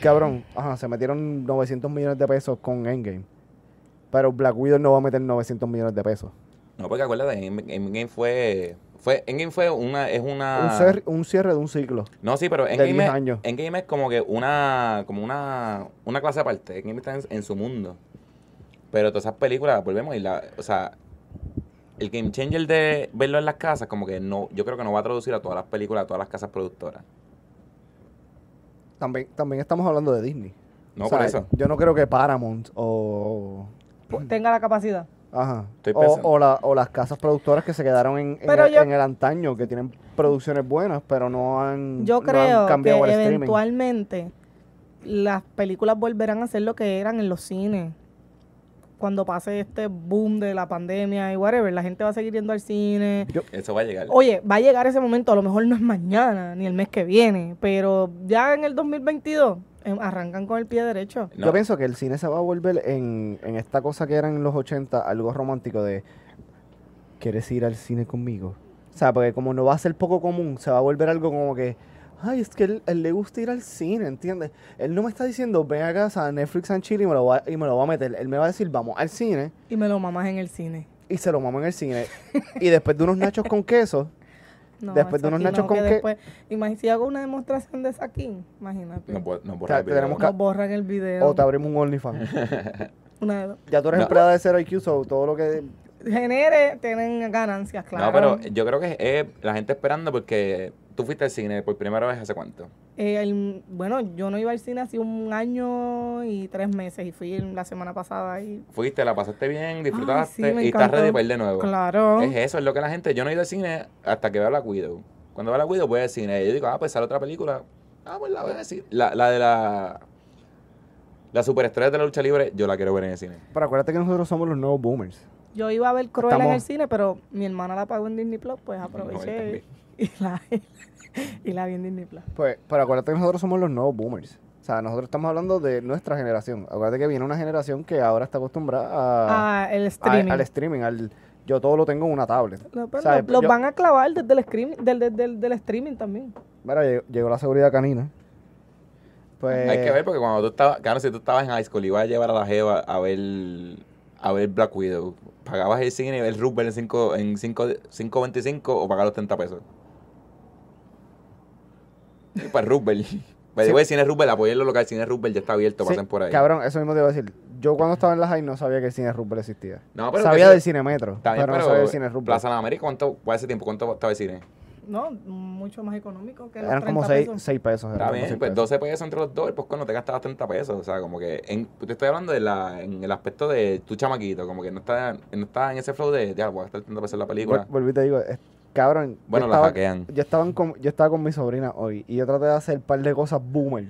S3: cabrón, ajá, se metieron 900 millones de pesos con Endgame. Pero Black Widow no va a meter 900 millones de pesos.
S1: No, porque acuérdate, End- Endgame fue... fue Endgame fue una... Es una...
S3: Un, cierre de un ciclo.
S1: No, sí, pero Endgame,
S3: 10
S1: es,
S3: años.
S1: Endgame es como que una, como una, una clase aparte. Endgame está en, en su mundo. Pero todas esas películas, volvemos, y la, o sea, el game changer de verlo en las casas, como que no, yo creo que no va a traducir a todas las películas, a todas las casas productoras.
S3: También, también estamos hablando de Disney.
S1: No,
S3: O sea,
S1: por eso.
S3: Yo no creo que Paramount o...
S2: Tenga la capacidad.
S3: Ajá.
S1: Estoy
S3: O,
S1: pensando.
S3: o, la- o las casas productoras que se quedaron en, en el,
S2: yo-
S3: en el antaño, que tienen producciones buenas, pero no han,
S2: Yo
S3: no han
S2: creo
S3: cambiado
S2: que
S3: el streaming.
S2: eventualmente las películas volverán a ser lo que eran en los cines. Cuando pase este boom de la pandemia y whatever, la gente va a seguir yendo al cine.
S1: Eso va a llegar.
S2: Oye, va a llegar ese momento, a lo mejor no es mañana ni el mes que viene, pero ya en el 2022 em, arrancan con el pie derecho.
S1: No,
S3: Yo pienso que el cine se va a volver en, en esta cosa que era en los 80, algo romántico de ¿quieres ir al cine conmigo? O sea, porque como no va a ser poco común, se va a volver algo como que ay, es que él, él le gusta ir al cine, ¿entiendes? Él no me está diciendo, ven a casa a Netflix and chill y me, lo va, y me lo va a meter. Él me va a decir, vamos al cine
S2: Y me lo mamas en el cine.
S3: y se lo mama en el cine. y después de unos nachos con queso,
S2: No,
S3: Después de unos nachos
S2: no,
S3: con
S2: que
S3: qué-
S2: después- Imagínate si hago una demostración de saquín, imagínate.
S1: No, puedo- no
S3: sea,
S1: el video.
S2: Nos borran el video.
S3: o te abrimos un OnlyFans.
S2: Una de dos.
S3: ya tú eres
S1: No.
S3: empleada de Zero IQ, so todo lo que...
S2: Genere, tienen ganancias, claro.
S1: No, pero yo creo que es la gente esperando porque tú fuiste al cine por primera vez hace cuánto.
S2: Eh, el- bueno, yo no iba al cine hace un año y tres meses y fui la semana pasada y...
S1: Fuiste, la pasaste bien, disfrutaste
S2: Ay, sí, me
S1: y estás ready para ir de nuevo.
S2: Claro.
S1: Es eso, es lo que la gente. Yo no he ido al cine hasta que veo la Widow. Cuando veo la Widow voy al cine. Y yo digo, ah, pues sale otra película. Ah, pues la voy a decir. La, la de la. La superestrella de la lucha libre, yo la quiero ver en el cine.
S3: Pero acuérdate que nosotros somos los nuevos boomers.
S2: Yo iba a ver Cruella en el cine, pero mi hermana la pagó en Disney Plus, pues aproveché
S1: también.
S2: y la, y la vi en Disney Plus.
S3: Pues, pero acuérdate que nosotros somos los nuevos boomers. O sea, nosotros estamos hablando de nuestra generación. Acuérdate que viene una generación que ahora está acostumbrada a,
S2: Ah, el
S3: a-
S2: streaming.
S3: al streaming. Al, yo todo lo tengo en una tablet.
S2: No, pero
S3: ¿Sabes?
S2: los los
S3: Yo-
S2: van a clavar desde el, streaming, del, del, del, del streaming también.
S3: Mira, llegó, llegó la seguridad canina. Pues,
S1: Hay que ver porque cuando tú estabas, claro, si tú estabas en high school y ibas a llevar a la Jeva a ver, a ver Black Widow, ¿pagabas el cine y ver Rubber en 5 en cinco- 5.25 o pagar los 30 pesos? Pues Rubber. Pues
S3: Sí.
S1: el cine Rubber, apoyen lo local, el cine Rubber ya está abierto,
S3: sí,
S1: pasen por ahí.
S3: Cabrón, eso mismo te iba a decir. Yo cuando estaba en la high no sabía que el cine Rupert existía.
S1: No, pero
S3: sabía del cine metro,
S1: También,
S3: pero, no
S1: pero
S3: sabía del cine Rupert.
S1: Plaza de la América, ¿cuánto, ¿cuál ese tiempo? ¿Cuánto estaba el cine?
S2: No, mucho más económico que los
S3: Eran como
S2: 30
S3: 6
S2: pesos.
S3: seis pesos.
S1: Está
S3: como
S1: bien, pues
S3: pesos.
S1: 12 pesos entre los dos, pues no te gastabas 30 pesos. O sea, como que en, te estoy hablando de la, en el aspecto de tu chamaquito, como que no está, no está en ese flow de, ya, voy a gastar 30 pesos en la película.
S3: Vol- Volví te digo, cabrón. yo
S1: Bueno, la
S3: estaba-
S1: hackean.
S3: Yo estaba, con, yo estaba con mi sobrina hoy y yo traté de hacer un par de cosas boomer.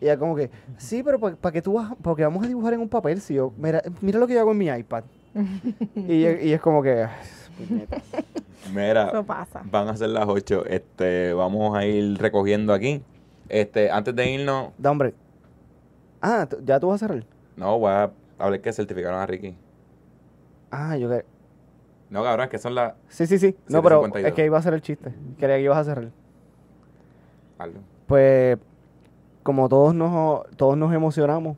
S3: Y ella como que, sí, pero ¿para qué tú vas? Porque vamos a dibujar en un papel. Si yo, mira, mira lo que yo hago en mi iPad. y, y es como que.
S1: Mira,
S2: Eso pasa.
S1: van a ser las 8. Este, vamos a ir recogiendo aquí. Este, antes de irnos,
S3: da hombre. Ah, ya tú vas a cerrar.
S1: no, voy a hablar que certificaron a Ricky.
S3: Ah, yo que.
S1: No, cabrón, es que son las.
S3: Sí, sí, sí. No, pero
S1: 7:52.
S3: es que iba a ser el chiste. Quería que ibas a cerrar. Pues, como todos nos, todos nos emocionamos,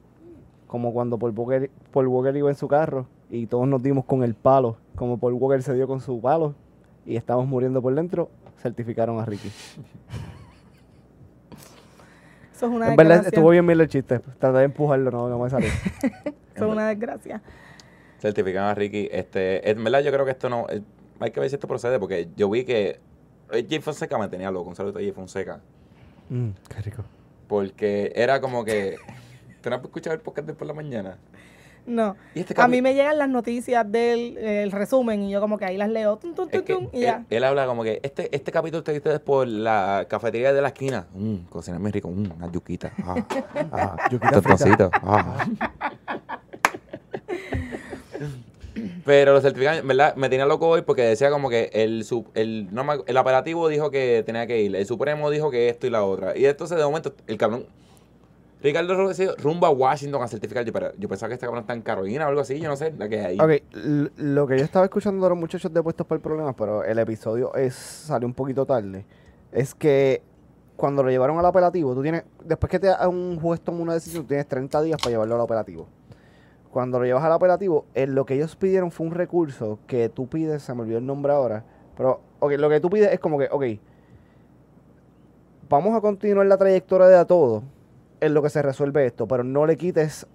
S3: como cuando Paul Walker, Paul Walker iba en su carro y todos nos dimos con el palo, como Paul Walker se dio con su palo y estamos muriendo por dentro, certificaron a Ricky.
S2: Eso es una
S3: en verdad
S2: desgracia.
S3: estuvo bien bien el chiste, traté de empujarlo, no, no me salió.
S2: Eso es una desgracia.
S1: Certificaron a Ricky. Este, en verdad, yo creo que esto no. eh, hay que ver si esto procede, porque yo vi que. eh, Jay Fonseca me tenía loco, un saludo a Jay Fonseca.
S3: Mm, qué rico.
S1: Porque era como que. ¿Tú no has escuchado el podcast de por la mañana?
S2: No.
S1: Y este
S2: A mí me llegan las noticias del el resumen y yo como que ahí las leo. Tum, tum,
S1: es
S2: tum,
S1: que
S2: tum, y
S1: él,
S2: ya.
S1: él habla como que este, este capítulo te diste por la cafetería de la esquina. Mmm, cocina muy rico. Mmm, una yuquita. Ah, ah,
S3: Yuquita
S1: tostoncito. Ah. Pero los certificados, ¿verdad? Me tenía loco hoy porque decía como que el, sub- el, no el apelativo dijo que tenía que ir, el Supremo dijo que esto y la otra. Y entonces de momento el cabrón, Ricardo Rodríguez rumba a Washington a certificar. Yo, pero yo pensaba que este cabrón está en Carolina o algo así, yo no sé, la que hay.
S3: Ok, l- lo que yo estaba escuchando de los muchachos de Puestos por Problemas, pero el episodio es salió un poquito tarde, es que cuando lo llevaron al apelativo, tú tienes, después que te a un juez toma una decisión, tienes 30 días para llevarlo al apelativo. Cuando lo llevas al apelativo, eh, lo que ellos pidieron fue un recurso que tú pides, se me olvidó el nombre ahora, pero ok, lo que tú pides es como que, ok, vamos a continuar la trayectoria de a todo en lo que se resuelve esto, pero no le quites,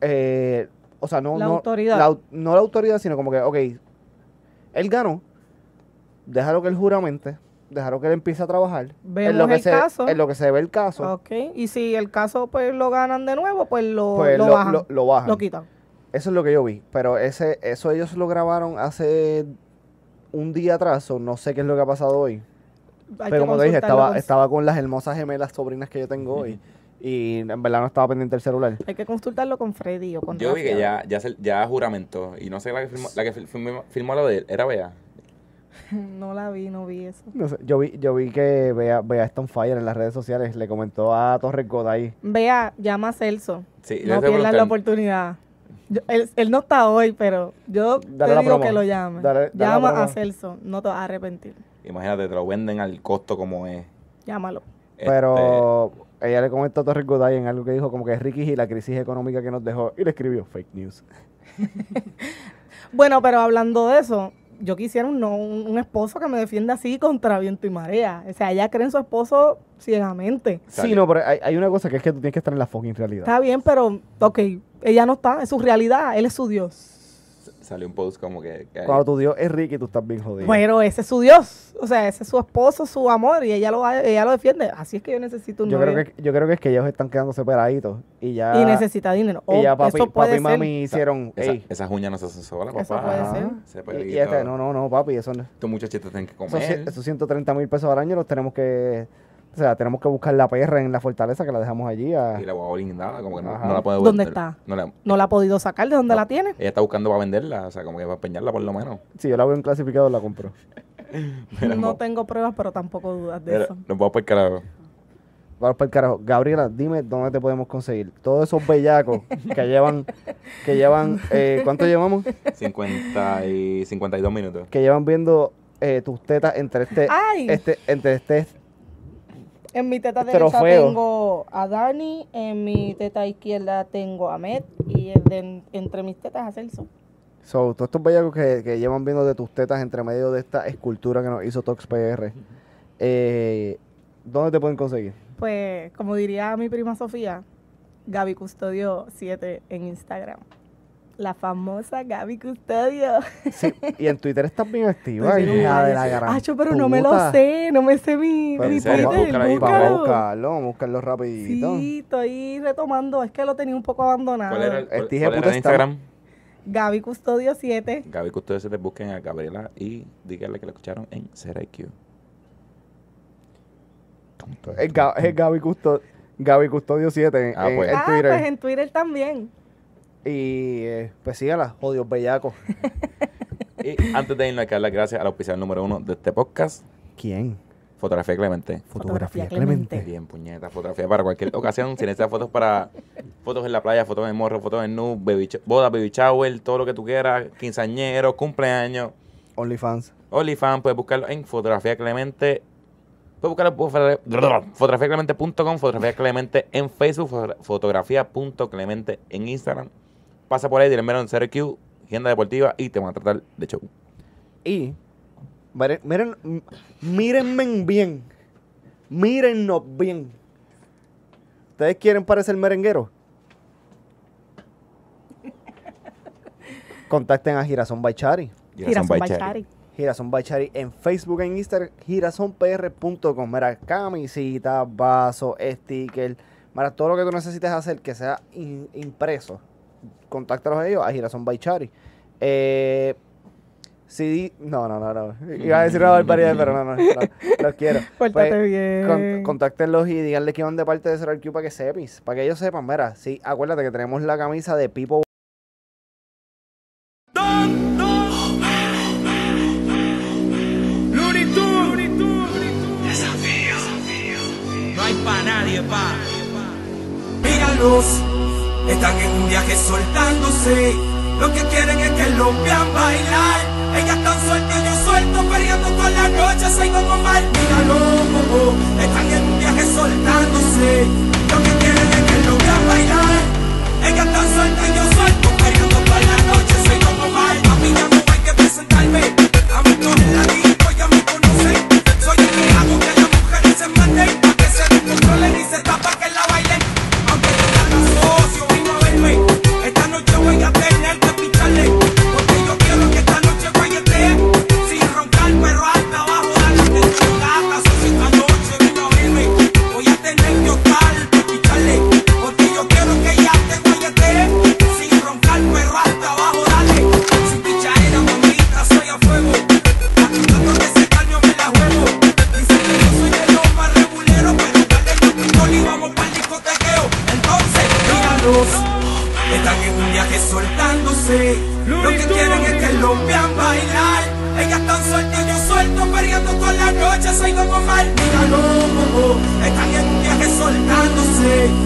S3: eh, o sea, no,
S2: La
S3: no,
S2: autoridad.
S3: la no la autoridad, sino como que, ok, él ganó, déjalo que él juramente, déjalo que él empiece a trabajar.
S2: Vemos
S3: en lo que
S2: el
S3: se,
S2: caso.
S3: En lo que se ve el caso,
S2: Ok. Y si el caso pues lo ganan de nuevo, pues lo,
S3: pues
S2: lo
S3: lo,
S2: bajan.
S3: lo- lo bajan.
S2: lo quitan.
S3: Eso es lo que yo vi. Pero ese, eso ellos lo grabaron hace un día atrás, o no sé qué es lo que ha pasado hoy.
S2: Hay
S3: Pero como te dije, estaba,
S2: con-
S3: estaba con las hermosas gemelas sobrinas que yo tengo hoy. Y en verdad no estaba pendiente el celular.
S2: Hay que consultarlo con Freddy o con
S1: Yo vi que ya, ya, se- ya juramentó. Y no sé la que firmó, la que firmó, firmó lo de él. Era Bea.
S2: No la vi, no vi eso.
S3: No sé, yo vi, yo vi que Bea, Bea está on fire en las redes sociales. Le comentó a Torres Goday.
S2: Vea, llama a Celso.
S1: Sí, yo
S2: No pierdas la oportunidad. Yo- él, él no está hoy, pero yo
S3: Dale
S2: te digo
S3: promo.
S2: que lo llame.
S3: Dale- dale la
S2: Llama a Celso, no te vas a arrepentir.
S1: Imagínate, te lo venden al costo como es.
S2: Llámalo.
S3: Pero ella le comentó a Torres Goday en algo que dijo como que Ricky y la crisis económica que nos dejó y le escribió fake news.
S2: Bueno, pero hablando de eso, yo quisiera un, no- un, un esposo que me defienda así contra viento y marea. O sea, ella cree en su esposo ciegamente.
S3: Sí, no, pero hay, hay una cosa que es que tú tienes que estar en la fucking realidad.
S2: Está bien, pero, ok, ella no está, es su realidad, él es su Dios.
S1: Salió un post como que. que-
S3: Cuando tu Dios es Ricky, tú estás bien jodido.
S2: Pero ese es su Dios, o sea, ese es su esposo, su amor, y ella lo, ella lo defiende. Así es que yo necesito un
S3: yo creo, que, yo creo que es que ellos están quedando separaditos y ya,
S2: y necesita dinero.
S3: y
S2: Oh,
S3: ya papi,
S2: eso puede
S3: papi y mami
S2: ser.
S3: hicieron,
S1: Esa-
S3: ey,
S1: esas uñas no se hacen solas, papá.
S2: Eso puede ser.
S1: Ese
S3: y- y, este, no, no, no, papi, eso no.
S1: Estos muchachitos tienen que
S3: Esos,
S1: comer.
S3: esos 130 mil pesos al año los tenemos que, o sea, tenemos que buscar la perra en la fortaleza que la dejamos allí a...
S1: Y la guagua blindada, como que no, la puede
S2: ¿Dónde
S1: vender.
S2: está?
S1: No la-
S2: No la ha podido sacar, ¿de dónde
S1: No.
S2: la tiene?
S1: ella está buscando para venderla, o sea, como que para empeñarla por lo menos.
S3: Si yo la veo en clasificado, la compro.
S1: Mira,
S2: no tengo pruebas, pero tampoco dudas de
S1: mira,
S2: eso.
S1: nos vamos por el carajo.
S3: Vamos para el carajo. Gabriela, dime dónde te podemos conseguir. Todos esos bellacos que llevan, que llevan, eh, ¿cuánto llevamos?
S1: 50 y 52 minutos.
S3: Que llevan viendo eh, tus tetas entre este,
S2: ¡Ay!
S3: este, entre este,
S2: En mi teta derecha
S3: Trofeo.
S2: tengo a Dani, en mi teta izquierda tengo a Met y el de- entre mis tetas a Celso.
S3: so, todos estos bellacos que, que llevan viendo de tus tetas entre medio de esta escultura que nos hizo Tox PR. Eh, ¿Dónde te pueden conseguir?
S2: Pues, como diría mi prima Sofía, Gaby Custodio 7 en Instagram. La famosa Gaby Custodio.
S3: Sí, y en Twitter estás bien activa,
S2: bien
S3: hija de la gran
S2: Acho, pero no me lo sé, no me sé mi,
S3: Pero
S2: mi
S1: serio,
S2: Twitter,
S3: Vamos a buscarlo, vamos a buscarlo rapidito.
S2: Sí, estoy retomando, es que lo tenía un poco abandonado.
S1: ¿Cuál era el, cuál-
S3: Este
S1: cuál era el Instagram?
S2: Gaby Custodio 7.
S1: Gaby, se te busquen a Gabriela y díganle que la escucharon en CRIQ.
S3: Es, Ga- es Gaby, Custo- Gaby Custodio 7 en,
S1: Ah,
S3: en-
S1: pues.
S3: en
S2: ah,
S3: Twitter.
S2: pues en Twitter también.
S3: Y eh, pues sígala, jodidos bellacos.
S1: Y antes de irnos, hay que dar las gracias al oficial número uno de este podcast,
S3: ¿Quién?
S1: Fotografía Clemente.
S2: Fotografía Clemente.
S1: Bien, puñeta, fotografía para cualquier ocasión. Si necesitas fotos para fotos en la playa, fotos en morro, fotos en nu, baby boda, baby shower, todo lo que tú quieras, quinceañero, cumpleaños,
S3: OnlyFans.
S1: OnlyFans, puedes buscarlo en Fotografía Clemente. Puedes buscarlo fotogra- fotografiaclemente.com, Fotografía Clemente en Facebook, fotogra- fotografía.clemente en Instagram. Pasa por ahí, dile mero en CRQ, agenda deportiva y te van a tratar de show.
S3: Y miren, mírenme bien. Mírennos bien. ¿Ustedes quieren parecer merenguero? Contacten a Girasón Baichari.
S2: Girasón
S1: by
S2: by
S1: Cherry.
S2: Chari.
S3: Girasón Baichari en Facebook, en Instagram, girasonpr.com. Mira, camisita, vaso, sticker. Mira, todo lo que tú necesites hacer que sea in- impreso, contáctalos a ellos a Girasón Baichari. Eh, CD, no, no, no, no. Iba a decir una barbaridad, pero no, no, no, los quiero.
S2: Pórtate
S3: Pues,
S2: bien.
S3: con- contáctenlos y díganle que van de parte de Cereal Q para que sepis, para que ellos sepan. Mira, sí, acuérdate que tenemos la camisa de Pipo
S4: Looney viaje soltándose. Lo que quieren es que los vean bailar. Ellas están sueltas yo suelto, peleando toda la noche, soy como mal. Míralos, están en un viaje soltándose. Lo que quieren es que los vean bailar. Ellas están sueltas yo suelto, peleando toda la noche, soy como mal. A mí ya no hay que presentarme. A mí es la disco, toda la noche, soy como mal. Míralo, están en un viaje soltándose.